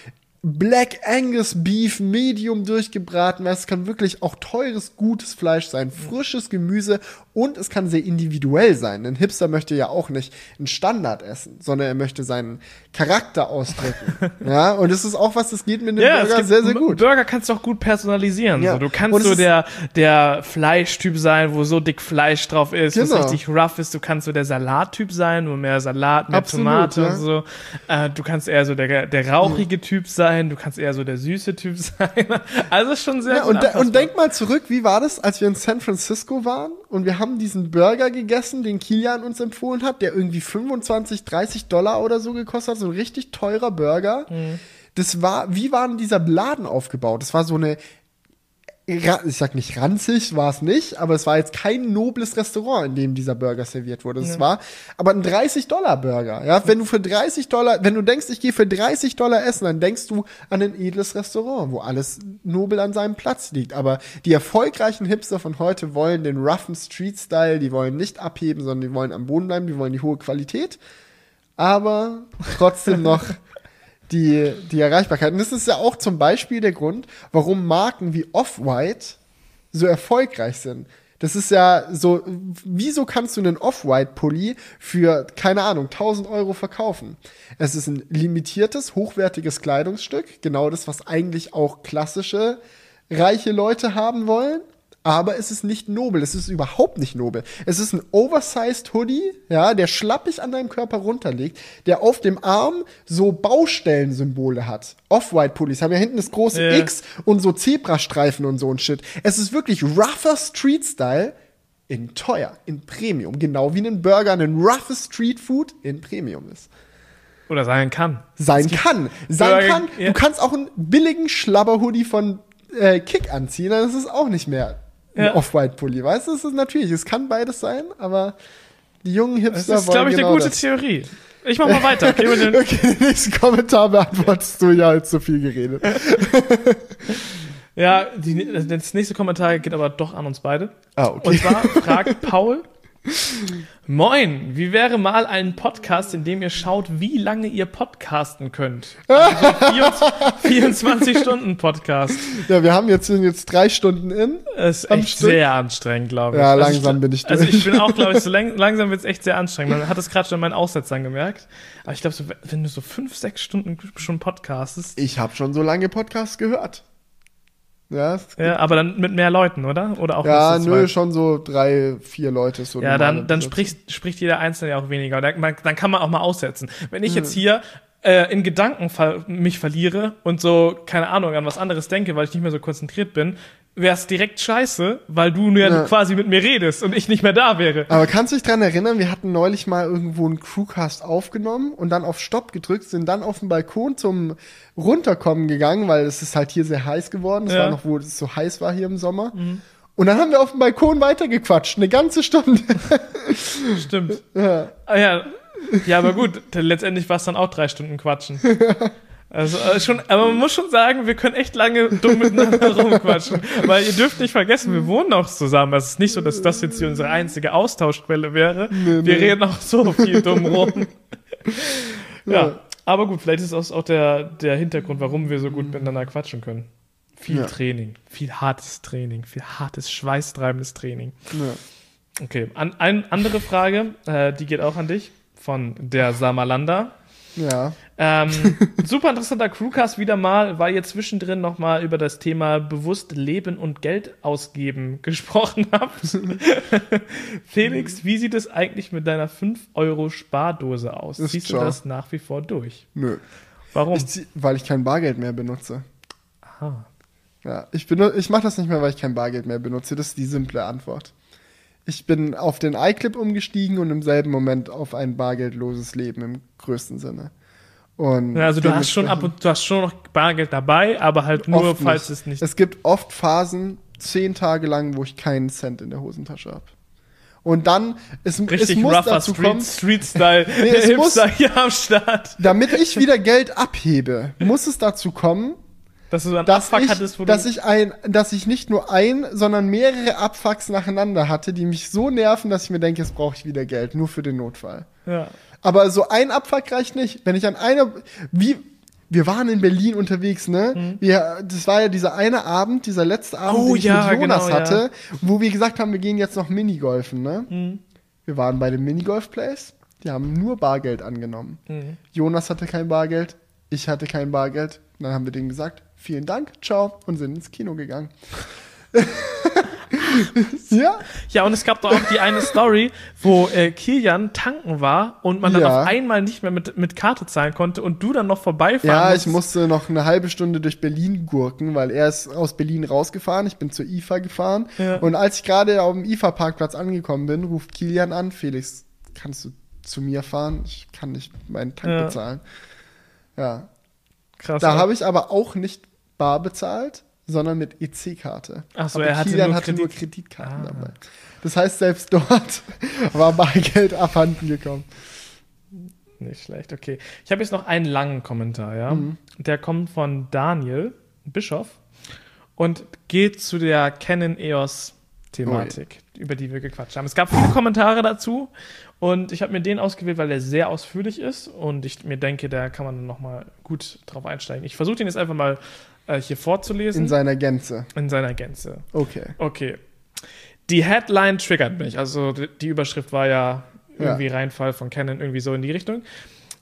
Black Angus Beef Medium durchgebraten werden. Es kann wirklich auch teures, gutes Fleisch sein, frisches Gemüse und es kann sehr individuell sein. Ein Hipster möchte ja auch nicht ein Standard essen, sondern er möchte seinen Charakter ausdrücken. ja, und das ist auch was, das geht mit einem Ja, Burger sehr, sehr gut. Burger kannst du auch gut personalisieren. Ja. So, du kannst so der, der Fleischtyp sein, wo so dick Fleisch drauf ist, Genau. was richtig rough ist. Du kannst so der Salattyp sein, wo mehr Salat, mehr Absolut, Tomate ja. und so. Äh, du kannst eher so der, der rauchige Typ sein, du kannst eher so der süße Typ sein. Also ist schon sehr Ja, gut und, de und denk mal zurück, wie war das, als wir in San Francisco waren und wir haben diesen Burger gegessen, den Kilian uns empfohlen hat, der irgendwie 25, 30 Dollar oder so gekostet hat, so ein richtig teurer Burger. Mhm. Das war, wie war denn dieser Laden aufgebaut? Das war so eine, ich sag nicht ranzig, war es nicht, aber es war jetzt kein nobles Restaurant, in dem dieser Burger serviert wurde. Es war aber ein 30-Dollar-Burger. Ja, wenn du für 30 Dollar, wenn du denkst, ich gehe für 30 Dollar essen, dann denkst du an ein edles Restaurant, wo alles nobel an seinem Platz liegt. Aber die erfolgreichen Hipster von heute wollen den roughen Street-Style, die wollen nicht abheben, sondern die wollen am Boden bleiben, die wollen die hohe Qualität, aber trotzdem noch die, die Erreichbarkeit. Und das ist ja auch zum Beispiel der Grund, warum Marken wie Off-White so erfolgreich sind. Das ist ja so, wieso kannst du einen Off-White-Pulli für, keine Ahnung, 1000 Euro verkaufen? Es ist ein limitiertes, hochwertiges Kleidungsstück, genau das, was eigentlich auch klassische reiche Leute haben wollen. Aber es ist nicht nobel, es ist überhaupt nicht nobel. Es ist ein oversized Hoodie, ja, der schlappig an deinem Körper runterliegt, der auf dem Arm so Baustellensymbole hat. Off-White-Pullis haben ja hinten das große Ja. X und so Zebrastreifen und so ein Shit. Es ist wirklich rougher Street-Style in teuer, in Premium. Genau wie ein Burger ein roughes Street-Food in Premium ist. Oder sein kann. Sein kann. Sein Burger- kann. Du kannst auch einen billigen Schlabber-Hoodie von äh, Kick anziehen, dann ist es auch nicht mehr ein Ja. Off-White-Pulli. Weißt du, es ist natürlich, es kann beides sein, aber die jungen Das Hipster ist, wollen glaube ich, genau eine gute das. Theorie. Ich mach mal weiter. Wir den, Okay, den nächsten Kommentar beantwortest du ja jetzt zu viel geredet. ja, die, das nächste Kommentar geht aber doch an uns beide. Ah, Und zwar fragt Paul, Moin, wie wäre mal ein Podcast, in dem ihr schaut, wie lange ihr podcasten könnt? Also 24 Stunden Podcast. Ja, wir haben jetzt, sind jetzt drei Stunden in. Das ist echt Stück? sehr anstrengend, glaube ich. Ja, Also langsam bin ich Also durch. ich bin auch, glaube ich, so lang, langsam wird es echt sehr anstrengend. Man hat es gerade schon in meinen Aussetzern gemerkt. Aber ich glaube, so, wenn du so fünf, sechs Stunden schon podcastest, Ich habe schon so lange Podcasts gehört. Ja, ja, aber dann mit mehr Leuten, oder? Oder auch ja nö, zweit? schon so drei, vier Leute. So Ja, dann, dann spricht, spricht jeder Einzelne ja auch weniger. Dann, man, dann kann man auch mal aussetzen. Wenn ich jetzt hier äh, in Gedanken ver mich verliere und so, keine Ahnung, an was anderes denke, weil ich nicht mehr so konzentriert bin, wäre es direkt scheiße, weil du nur Ja. quasi mit mir redest und ich nicht mehr da wäre. Aber kannst du dich dran erinnern, wir hatten neulich mal irgendwo einen Crewcast aufgenommen und dann auf Stopp gedrückt, sind dann auf den Balkon zum Runterkommen gegangen, weil es ist halt hier sehr heiß geworden. Das Ja. war noch, wo es so heiß war hier im Sommer. Und dann haben wir auf dem Balkon weitergequatscht, eine ganze Stunde. Stimmt. ja. Ah, ja. ja, aber gut, letztendlich war es dann auch drei Stunden Quatschen. Also äh, schon, aber man muss schon sagen, wir können echt lange dumm miteinander rumquatschen. Weil ihr dürft nicht vergessen, wir wohnen auch zusammen. Es ist nicht so, dass das jetzt hier unsere einzige Austauschquelle wäre. wir nee. reden auch so viel dumm rum. ja. Ja. Aber gut, vielleicht ist das auch der, der Hintergrund, warum wir so gut miteinander quatschen können. Viel Ja. Training, viel hartes Training, viel hartes, schweißtreibendes Training. Ja. Okay, an, eine andere Frage, äh, die geht auch an dich, von der Samalanda. ja. Ähm, super interessanter Crewcast wieder mal, weil ihr zwischendrin nochmal über das Thema bewusst Leben und Geld ausgeben gesprochen habt. Felix, wie sieht es eigentlich mit deiner 5-Euro-Spardose aus? Ist Ziehst du klar. das nach wie vor durch? Nö. Warum? Ich zieh, weil ich kein Bargeld mehr benutze. Aha. Ja, ich, benut- ich mache das nicht mehr, weil ich kein Bargeld mehr benutze. Das ist die simple Antwort. Ich bin auf den iClip umgestiegen und im selben Moment auf ein bargeldloses Leben im größten Sinne. Und Ja, also du hast schon ab und du hast schon noch Bargeld dabei, aber halt nur, Oft falls nicht. es nicht. Es gibt oft Phasen, zehn Tage lang, wo ich keinen Cent in der Hosentasche habe. Und dann, es, es Richtig muss rougher dazu Street, kommen, Street-Style. Nee, es der muss- Hipster hier am Start. damit ich wieder Geld abhebe, muss es dazu kommen, Dass du so einen dass Abfuck ich, hattest, wo dass ich ein, dass ich nicht nur ein, sondern mehrere Abfucks nacheinander hatte, die mich so nerven, dass ich mir denke, jetzt brauche ich wieder Geld, nur für den Notfall. ja. Aber so ein Abfuck reicht nicht. Wenn ich an einer, wie, wir waren in Berlin unterwegs, ne? Wir, das war ja dieser eine Abend, dieser letzte Abend, Mhm. Oh, den ich ja, mit Jonas genau, hatte, wo wir gesagt haben, wir gehen jetzt noch Minigolfen, ne? Mhm. Wir waren bei dem Minigolf-Place, die haben nur Bargeld angenommen. Mhm. Jonas hatte kein Bargeld, ich hatte kein Bargeld. Dann haben wir denen gesagt, vielen Dank, ciao, und sind ins Kino gegangen. ja, Ja, und es gab doch auch die eine Story, wo äh, Kilian tanken war und man dann Ja. auf einmal nicht mehr mit, mit Karte zahlen konnte und du dann noch vorbeifahren ja, musstest. ich musste noch eine halbe Stunde durch Berlin gurken, weil er ist aus Berlin rausgefahren, ich bin zur IFA gefahren. Ja. Und als ich gerade auf dem IFA-Parkplatz angekommen bin, ruft Kilian an, Felix, kannst du zu mir fahren? Ich kann nicht meinen Tank Ja. bezahlen. Ja, Krass. Da habe ich aber auch nicht bar bezahlt, sondern mit EC-Karte. Ach so, Aber er hatte Kilian nur hatte nur Kredit- Kreditkarten Ah. dabei. Das heißt, selbst dort war Bargeld abhanden gekommen. Nicht schlecht, okay. Ich habe jetzt noch einen langen Kommentar, ja. Mhm. Der kommt von Daniel Bischoff und geht zu der Canon EOS Thematik, über die wir gequatscht haben. Es gab viele Kommentare dazu und ich habe mir den ausgewählt, weil er sehr ausführlich ist und ich mir denke, da kann man noch mal gut drauf einsteigen. Ich versuche den jetzt einfach mal äh, hier vorzulesen In seiner Gänze. in seiner Gänze. Okay. Okay. Die Headline triggert mich. Also die Überschrift war ja irgendwie Reinfall von Canon, irgendwie so in die Richtung.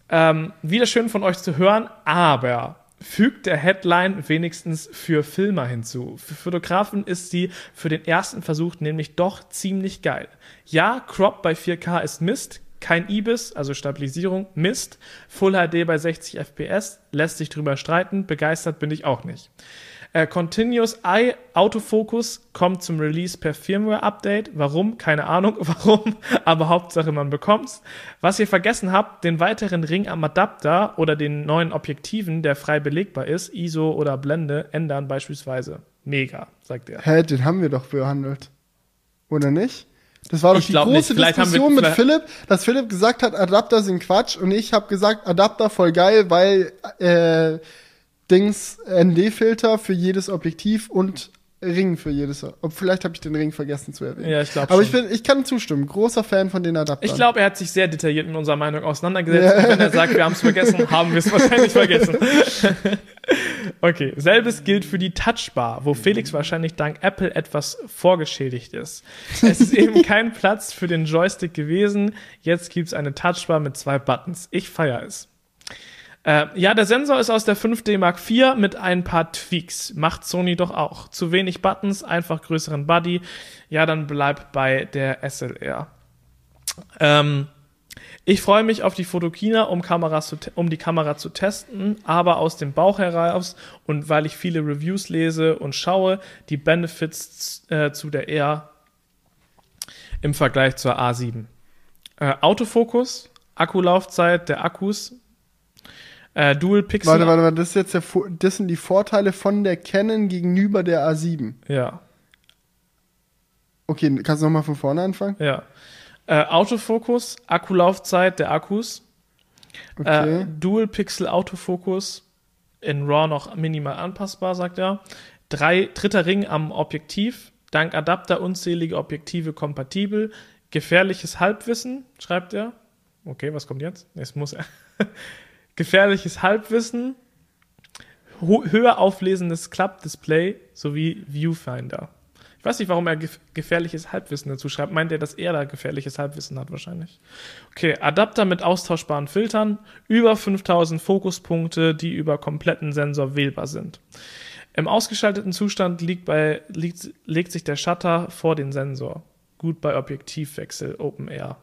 Ähm, wieder schön von euch zu hören, aber fügt der Headline wenigstens für Filmer hinzu. Für Fotografen ist sie für den ersten Versuch nämlich doch ziemlich geil. Ja, Crop bei 4K ist Mist, kein IBIS, also Stabilisierung, Mist. Full HD bei 60 FPS, lässt sich drüber streiten, begeistert bin ich auch nicht. Äh, Continuous Eye Autofocus kommt zum Release per Firmware-Update. Warum? Keine Ahnung, warum, aber Hauptsache man bekommt's. Was ihr vergessen habt, den weiteren Ring am Adapter oder den neuen Objektiven, der frei belegbar ist, ISO oder Blende, ändern beispielsweise. Mega, sagt er. Hä, den haben wir doch behandelt. Oder nicht? Das war doch Ich die große haben wir- Diskussion mit Philipp, dass Philipp gesagt hat, Adapter sind Quatsch und ich habe gesagt, Adapter voll geil, weil äh, Dings ND-Filter für jedes Objektiv und Ring für jedes. Ob vielleicht habe ich den Ring vergessen zu erwähnen. Ja, ich glaube Aber schon. ich bin, ich kann zustimmen. Großer Fan von den Adaptern. Ich glaube, er hat sich sehr detailliert mit unserer Meinung auseinandergesetzt. Ja. Und wenn er sagt, wir haben es vergessen, haben wir es wahrscheinlich vergessen. okay, selbes gilt für die Touchbar, wo Felix wahrscheinlich dank Apple etwas vorgeschädigt ist. Es ist eben kein Platz für den Joystick gewesen. Jetzt gibt's eine Touchbar mit zwei Buttons. Ich feiere es. Äh, ja, der Sensor ist aus der 5D Mark IV mit ein paar Tweaks. Macht Sony doch auch. Zu wenig Buttons, einfach größeren Body. Ja, dann bleib bei der SLR. Ähm, ich freue mich auf die Fotokina, um, Kameras zu, um die Kamera zu testen, aber aus dem Bauch heraus und weil ich viele Reviews lese und schaue, die Benefits äh, zu der R im Vergleich zur A7. Äh, Autofokus, Akkulaufzeit der Akkus, äh, Dual Pixel. Warte, warte, warte. Das, ist jetzt der, das sind die Vorteile von der Canon gegenüber der A7. Ja, Okay, kannst du nochmal von vorne anfangen? ja. Äh, Autofokus, Akkulaufzeit der Akkus, Okay. Äh, Dual Pixel Autofokus in RAW noch minimal anpassbar, sagt er. Drei, dritter Ring am Objektiv, dank Adapter unzählige Objektive kompatibel. Gefährliches Halbwissen, schreibt er. Okay, was kommt jetzt? Jetzt muss er. Gefährliches Halbwissen, höher auflesendes Klappdisplay sowie Viewfinder. Ich weiß nicht, warum er gef gefährliches Halbwissen dazu schreibt. Meint er, dass er da gefährliches Halbwissen hat wahrscheinlich. Okay, Adapter mit austauschbaren Filtern, über 5000 Fokuspunkte, die über kompletten Sensor wählbar sind. Im ausgeschalteten Zustand liegt bei, liegt, legt sich der Shutter vor den Sensor. Gut bei Objektivwechsel Open Air.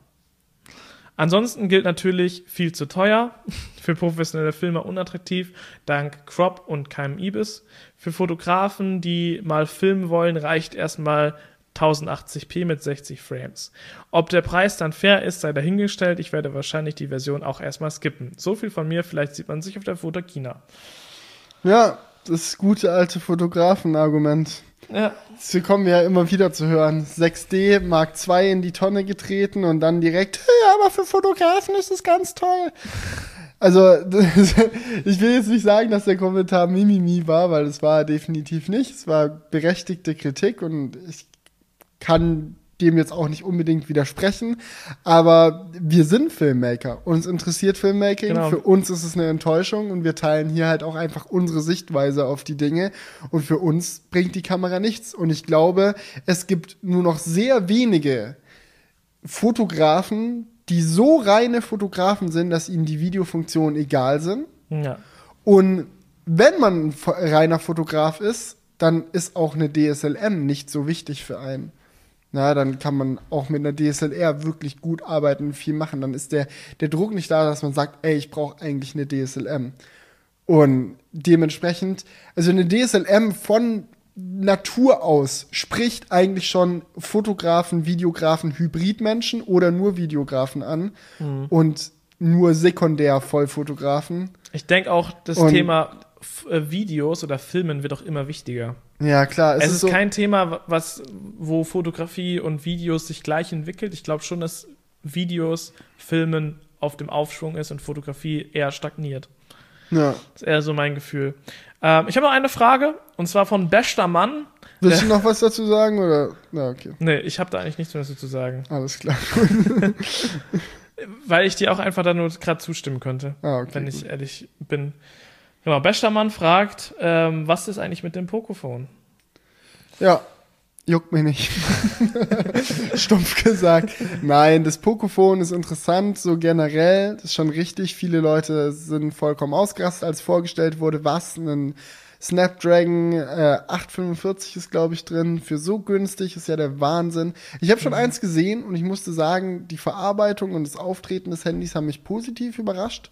Ansonsten gilt natürlich viel zu teuer, für professionelle Filmer unattraktiv, dank Crop und keinem IBIS. Für Fotografen, die mal filmen wollen, reicht erstmal 1080p mit 60 Frames. Ob der Preis dann fair ist, sei dahingestellt. Ich werde wahrscheinlich die Version auch erstmal skippen. So viel von mir, vielleicht sieht man sich auf der Fotokina. Ja, das gute alte Fotografen-Argument. Ja, Das bekommen wir ja immer wieder zu hören. 6D Mark II in die Tonne getreten und dann direkt, ja, aber für Fotografen ist es ganz toll. Also, ich will jetzt nicht sagen, dass der Kommentar Mimimi war, weil es war definitiv nicht. Es war berechtigte Kritik und ich kann dem jetzt auch nicht unbedingt widersprechen. Aber wir sind Filmmaker. Uns interessiert Filmmaking. Genau. Für uns ist es eine Enttäuschung und wir teilen hier halt auch einfach unsere Sichtweise auf die Dinge. Und für uns bringt die Kamera nichts. Und ich glaube, es gibt nur noch sehr wenige Fotografen, die so reine Fotografen sind, dass ihnen die Videofunktionen egal sind. ja. Und wenn man ein reiner Fotograf ist, dann ist auch eine DSLM nicht so wichtig für einen. Na, dann kann man auch mit einer DSLR wirklich gut arbeiten und viel machen. Dann ist der, der Druck nicht da, dass man sagt, ey, ich brauche eigentlich eine DSLM. Und dementsprechend, also eine DSLM von Natur aus spricht eigentlich schon Fotografen, Videografen, Hybridmenschen oder nur Videografen an und nur sekundär Vollfotografen. Ich denke auch, das Und- Thema äh, Videos oder Filmen wird auch immer wichtiger. Ja, klar. Es, ist, so, kein Thema, was, wo Fotografie und Videos sich gleich entwickelt. Ich glaube schon, dass Videos, Filmen auf dem Aufschwung ist und Fotografie eher stagniert. Ja. Das ist eher so mein Gefühl. Ähm, ich habe noch eine Frage, und zwar von Bester Mann. Willst du noch was dazu sagen? Oder? Na, okay. Nee, ich habe da eigentlich nichts mehr dazu zu sagen. Alles klar. Weil ich dir auch einfach da nur gerade zustimmen könnte, Ah, okay. wenn ich ehrlich bin. Genau, Bester Mann fragt, ähm, was ist eigentlich mit dem Pocophone? Ja, juckt mich nicht. Stumpf gesagt. Nein, das Pocophone ist interessant, so generell. Das ist schon richtig. Viele Leute sind vollkommen ausgerastet, als vorgestellt wurde, was ein Snapdragon äh, 845 ist, glaube ich, drin. Für so günstig ist ja der Wahnsinn. Ich habe schon eins gesehen und ich musste sagen, die Verarbeitung und das Auftreten des Handys haben mich positiv überrascht.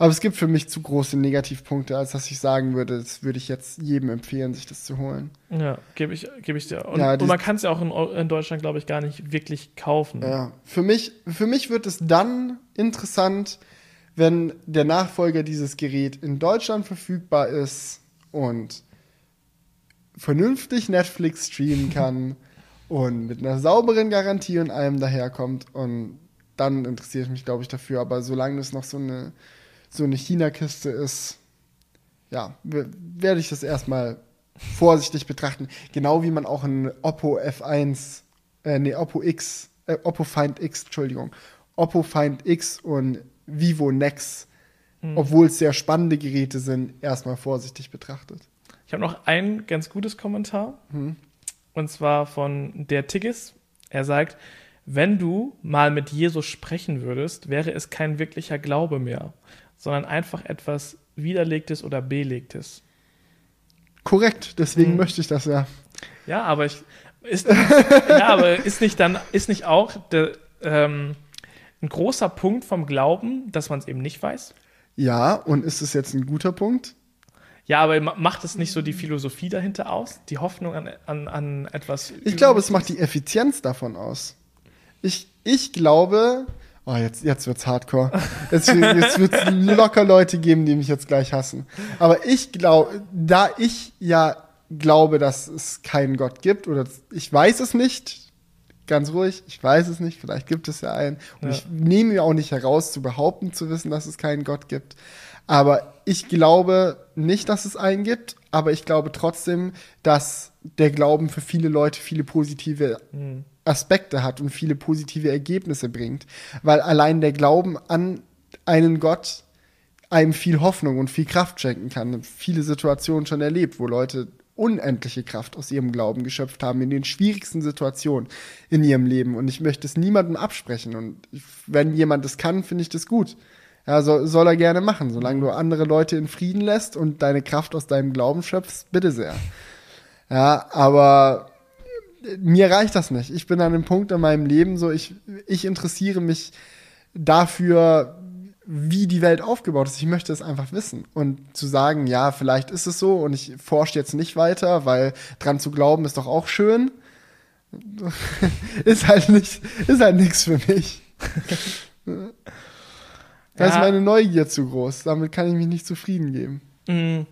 Aber es gibt für mich zu große Negativpunkte, als dass ich sagen würde, das würde ich jetzt jedem empfehlen, sich das zu holen. Ja, gebe ich, geb ich dir. Und, Ja, und man kann es ja auch in, in Deutschland, glaube ich, gar nicht wirklich kaufen. Ja, für mich, für mich wird es dann interessant, wenn der Nachfolger dieses Gerät in Deutschland verfügbar ist und vernünftig Netflix streamen kann und mit einer sauberen Garantie und allem daherkommt und dann interessiere ich mich, glaube ich, dafür. Aber solange es noch so eine, so eine China-Kiste ist, ja, werde ich das erstmal vorsichtig betrachten. Genau wie man auch ein Oppo F1, äh, nee, Oppo X, äh, Oppo Find X, Entschuldigung, Oppo Find X und Vivo Nex, Hm. obwohl es sehr spannende Geräte sind, erstmal vorsichtig betrachtet. Ich habe noch ein ganz gutes Kommentar. Und zwar von der Tigges. Er sagt, wenn du mal mit Jesus sprechen würdest, wäre es kein wirklicher Glaube mehr, sondern einfach etwas Widerlegtes oder Belegtes. Korrekt, deswegen Hm. möchte ich das ja. Ja, aber ich ist, ja, aber ist nicht dann ist nicht auch der, ähm, ein großer Punkt vom Glauben, dass man es eben nicht weiß? Ja, und ist es jetzt ein guter Punkt? Ja, aber ma- macht es nicht so die Philosophie dahinter aus? Die Hoffnung an, an, an etwas? Ich glaube, es macht die Effizienz davon aus. Ich, ich glaube, oh, jetzt, jetzt wird's hardcore. Jetzt, jetzt wird's locker Leute geben, die mich jetzt gleich hassen. Aber ich glaube, da ich ja glaube, dass es keinen Gott gibt, oder ich weiß es nicht, ganz ruhig, ich weiß es nicht, vielleicht gibt es ja einen. Und Ja. ich nehme mir auch nicht heraus, zu behaupten, zu wissen, dass es keinen Gott gibt. Aber ich glaube nicht, dass es einen gibt, aber ich glaube trotzdem, dass der Glauben für viele Leute viele positive Aspekte hat und viele positive Ergebnisse bringt. Weil allein der Glauben an einen Gott einem viel Hoffnung und viel Kraft schenken kann. Viele Situationen schon erlebt, wo Leute unendliche Kraft aus ihrem Glauben geschöpft haben in den schwierigsten Situationen in ihrem Leben. Und ich möchte es niemandem absprechen. Und wenn jemand das kann, finde ich das gut. Ja, soll, soll er gerne machen. Solange du andere Leute in Frieden lässt und deine Kraft aus deinem Glauben schöpfst, bitte sehr. Ja, aber mir reicht das nicht. Ich bin an einem Punkt in meinem Leben so, ich, ich interessiere mich dafür, wie die Welt aufgebaut ist. Ich möchte es einfach wissen. Und zu sagen, ja, vielleicht ist es so und ich forsche jetzt nicht weiter, weil dran zu glauben ist doch auch schön, ist halt nicht, ist halt nichts für mich. Da ist Ja. meine Neugier zu groß. Damit kann ich mich nicht zufrieden geben. Mm.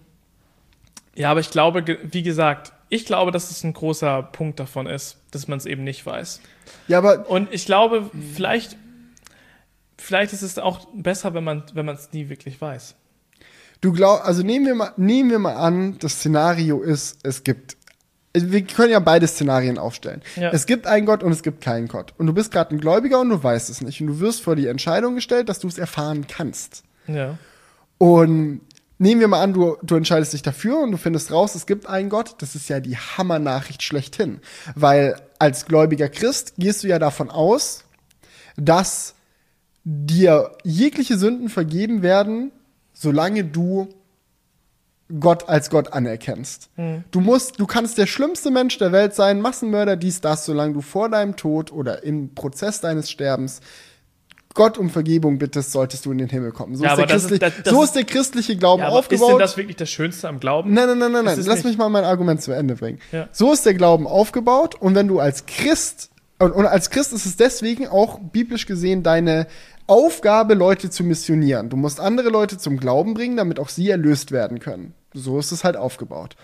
Ja, aber ich glaube, wie gesagt, ich glaube, dass es ein großer Punkt davon ist, dass man es eben nicht weiß. Ja, aber Und ich glaube, vielleicht, vielleicht ist es auch besser, wenn man wenn man es nie wirklich weiß. Du glaubst, also nehmen wir mal, nehmen wir mal an, das Szenario ist, es gibt, wir können ja beide Szenarien aufstellen. Ja. Es gibt einen Gott und es gibt keinen Gott. Und du bist gerade ein Gläubiger und du weißt es nicht. Und du wirst vor die Entscheidung gestellt, dass du es erfahren kannst. Ja. Und nehmen wir mal an, du, du entscheidest dich dafür und du findest raus, es gibt einen Gott. Das ist ja die Hammernachricht schlechthin. Weil als gläubiger Christ gehst du ja davon aus, dass dir jegliche Sünden vergeben werden, solange du Gott als Gott anerkennst. Du musst, du kannst der schlimmste Mensch der Welt sein, Massenmörder, dies, das, solange du vor deinem Tod oder im Prozess deines Sterbens Gott um Vergebung bittest, solltest du in den Himmel kommen. So, Ja, ist, der das ist- das- das so ist- der christliche Glauben ja aber ist denn aufgebaut. das wirklich das Schönste am Glauben? Nein, nein, nein, nein, nein. Lass nicht. mich mal mein Argument zu Ende bringen. Ja. So ist der Glauben aufgebaut und wenn du als Christ, und, und als Christ ist es deswegen auch biblisch gesehen deine Aufgabe, Leute zu missionieren. Du musst andere Leute zum Glauben bringen, damit auch sie erlöst werden können. So ist es halt aufgebaut.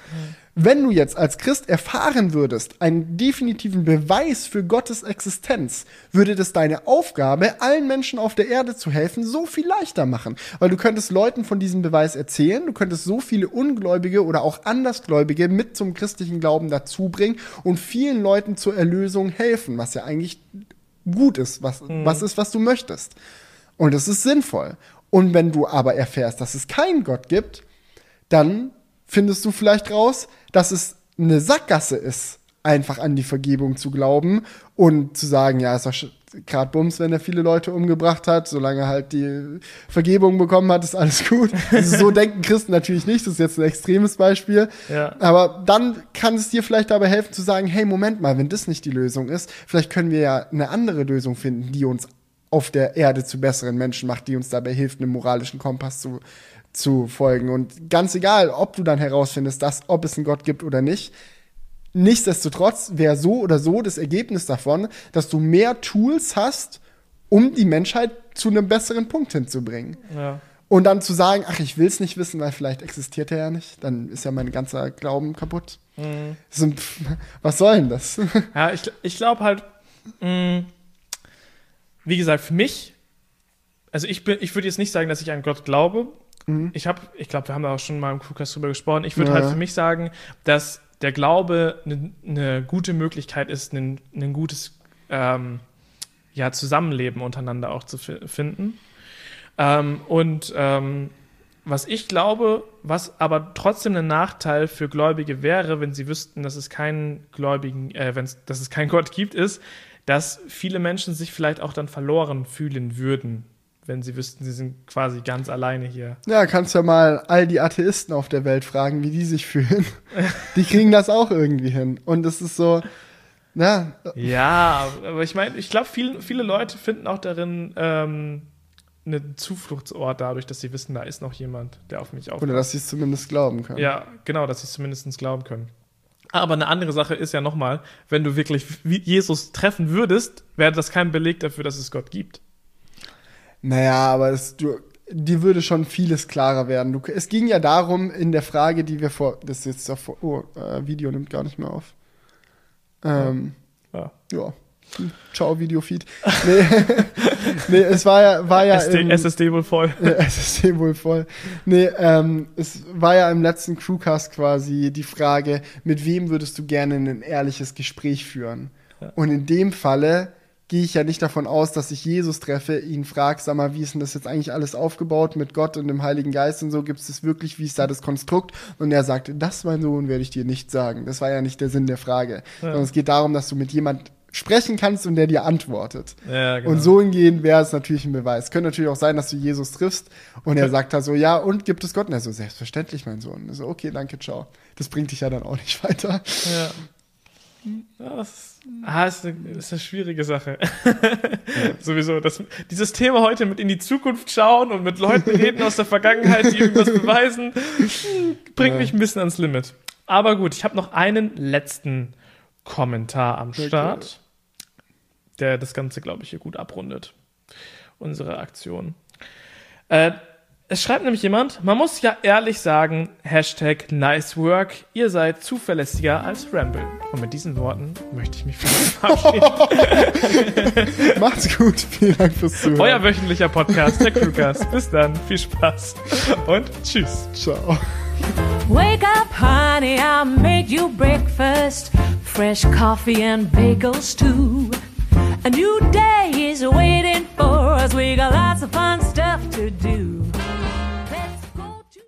Wenn du jetzt als Christ erfahren würdest, einen definitiven Beweis für Gottes Existenz, würde das deine Aufgabe, allen Menschen auf der Erde zu helfen, so viel leichter machen. Weil du könntest Leuten von diesem Beweis erzählen, du könntest so viele Ungläubige oder auch Andersgläubige mit zum christlichen Glauben dazu bringen und vielen Leuten zur Erlösung helfen, was ja eigentlich gut ist, was, was ist, was du möchtest. Und es ist sinnvoll. Und wenn du aber erfährst, dass es keinen Gott gibt, dann findest du vielleicht raus, dass es eine Sackgasse ist, einfach an die Vergebung zu glauben und zu sagen, ja, ist doch gerade Bums, wenn er viele Leute umgebracht hat, solange er halt die Vergebung bekommen hat, ist alles gut. Also so denken Christen natürlich nicht, das ist jetzt ein extremes Beispiel. Ja. Aber dann kann es dir vielleicht dabei helfen zu sagen, hey, Moment mal, wenn das nicht die Lösung ist, vielleicht können wir ja eine andere Lösung finden, die uns auf der Erde zu besseren Menschen macht, die uns dabei hilft, einem moralischen Kompass zu, zu folgen. Und ganz egal, ob du dann herausfindest, dass, ob es einen Gott gibt oder nicht, nichtsdestotrotz wäre so oder so das Ergebnis davon, dass du mehr Tools hast, um die Menschheit zu einem besseren Punkt hinzubringen. Ja. Und dann zu sagen, ach, ich will es nicht wissen, weil vielleicht existiert er ja nicht, dann ist ja mein ganzer Glauben kaputt. So, pff, was soll denn das? Ja, ich, ich glaube halt, mh, wie gesagt, für mich, also ich bin, ich würde jetzt nicht sagen, dass ich an Gott glaube, ich habe, ich glaube, wir haben da auch schon mal im Crewcast drüber gesprochen. Ich würde Ja. halt für mich sagen, dass der Glaube eine ne gute Möglichkeit ist, ein ein gutes ähm, ja, Zusammenleben untereinander auch zu fi finden. Ähm, und ähm, was ich glaube, was aber trotzdem ein Nachteil für Gläubige wäre, wenn sie wüssten, dass es keinen Gläubigen, äh, dass es keinen Gott gibt, ist, dass viele Menschen sich vielleicht auch dann verloren fühlen würden, wenn sie wüssten, sie sind quasi ganz alleine hier. Ja, kannst ja mal all die Atheisten auf der Welt fragen, wie die sich fühlen. Die kriegen das auch irgendwie hin. Und es ist so, na, Ja, aber ich meine, ich glaube, viel, viele Leute finden auch darin ähm, einen Zufluchtsort dadurch, dass sie wissen, da ist noch jemand, der auf mich aufpasst. oder dass sie es zumindest glauben können. Ja, genau, dass sie es zumindest glauben können. Aber eine andere Sache ist ja nochmal, wenn du wirklich Jesus treffen würdest, wäre das kein Beleg dafür, dass es Gott gibt. Naja, aber es, du, dir würde schon vieles klarer werden. Du, es ging ja darum, in der Frage, die wir vor. Das ist jetzt davor. Oh, äh, Video nimmt gar nicht mehr auf. Ähm, Ja. ja. Ciao, Videofeed. Nee, nee es war ja, war ja SD, im, SSD wohl voll. SSD wohl voll. Nee, ähm, es war ja im letzten Crewcast quasi die Frage, mit wem würdest du gerne ein ehrliches Gespräch führen? Ja. Und in dem Falle gehe ich ja nicht davon aus, dass ich Jesus treffe, ihn frage, sag mal, wie ist denn das jetzt eigentlich alles aufgebaut mit Gott und dem Heiligen Geist und so, gibt es das wirklich, wie ist da das Konstrukt? Und er sagt, das, mein Sohn, werde ich dir nicht sagen. Das war ja nicht der Sinn der Frage. Sondern es geht darum, dass du mit jemand sprechen kannst und der dir antwortet. Ja, genau. Und so hingehen wäre es natürlich ein Beweis. Könnte natürlich auch sein, dass du Jesus triffst und er sagt da so, ja, und gibt es Gott? Und er so, selbstverständlich, mein Sohn. Und so, okay, danke, ciao. Das bringt dich ja dann auch nicht weiter. Ja. Das ist, ah, ist, eine, ist eine schwierige Sache. Sowieso. Das, dieses Thema heute mit in die Zukunft schauen und mit Leuten reden aus der Vergangenheit, die irgendwas beweisen, bringt Ja. mich ein bisschen ans Limit. Aber gut, ich habe noch einen letzten Kommentar am Start, der das Ganze, glaube ich, hier gut abrundet. Unsere Aktion. Äh, es schreibt nämlich jemand, man muss ja ehrlich sagen, Hashtag nice work, ihr seid zuverlässiger als Ramble. Und mit diesen Worten möchte ich mich verabschieden. Macht's gut. Vielen Dank fürs Zuhören. Euer wöchentlicher Podcast, der Crewcast. Bis dann, viel Spaß und tschüss. Ciao. Wake up, honey, I made you breakfast. Fresh coffee and bagels, too. A new day is waiting for us. We got lots of fun stuff to do.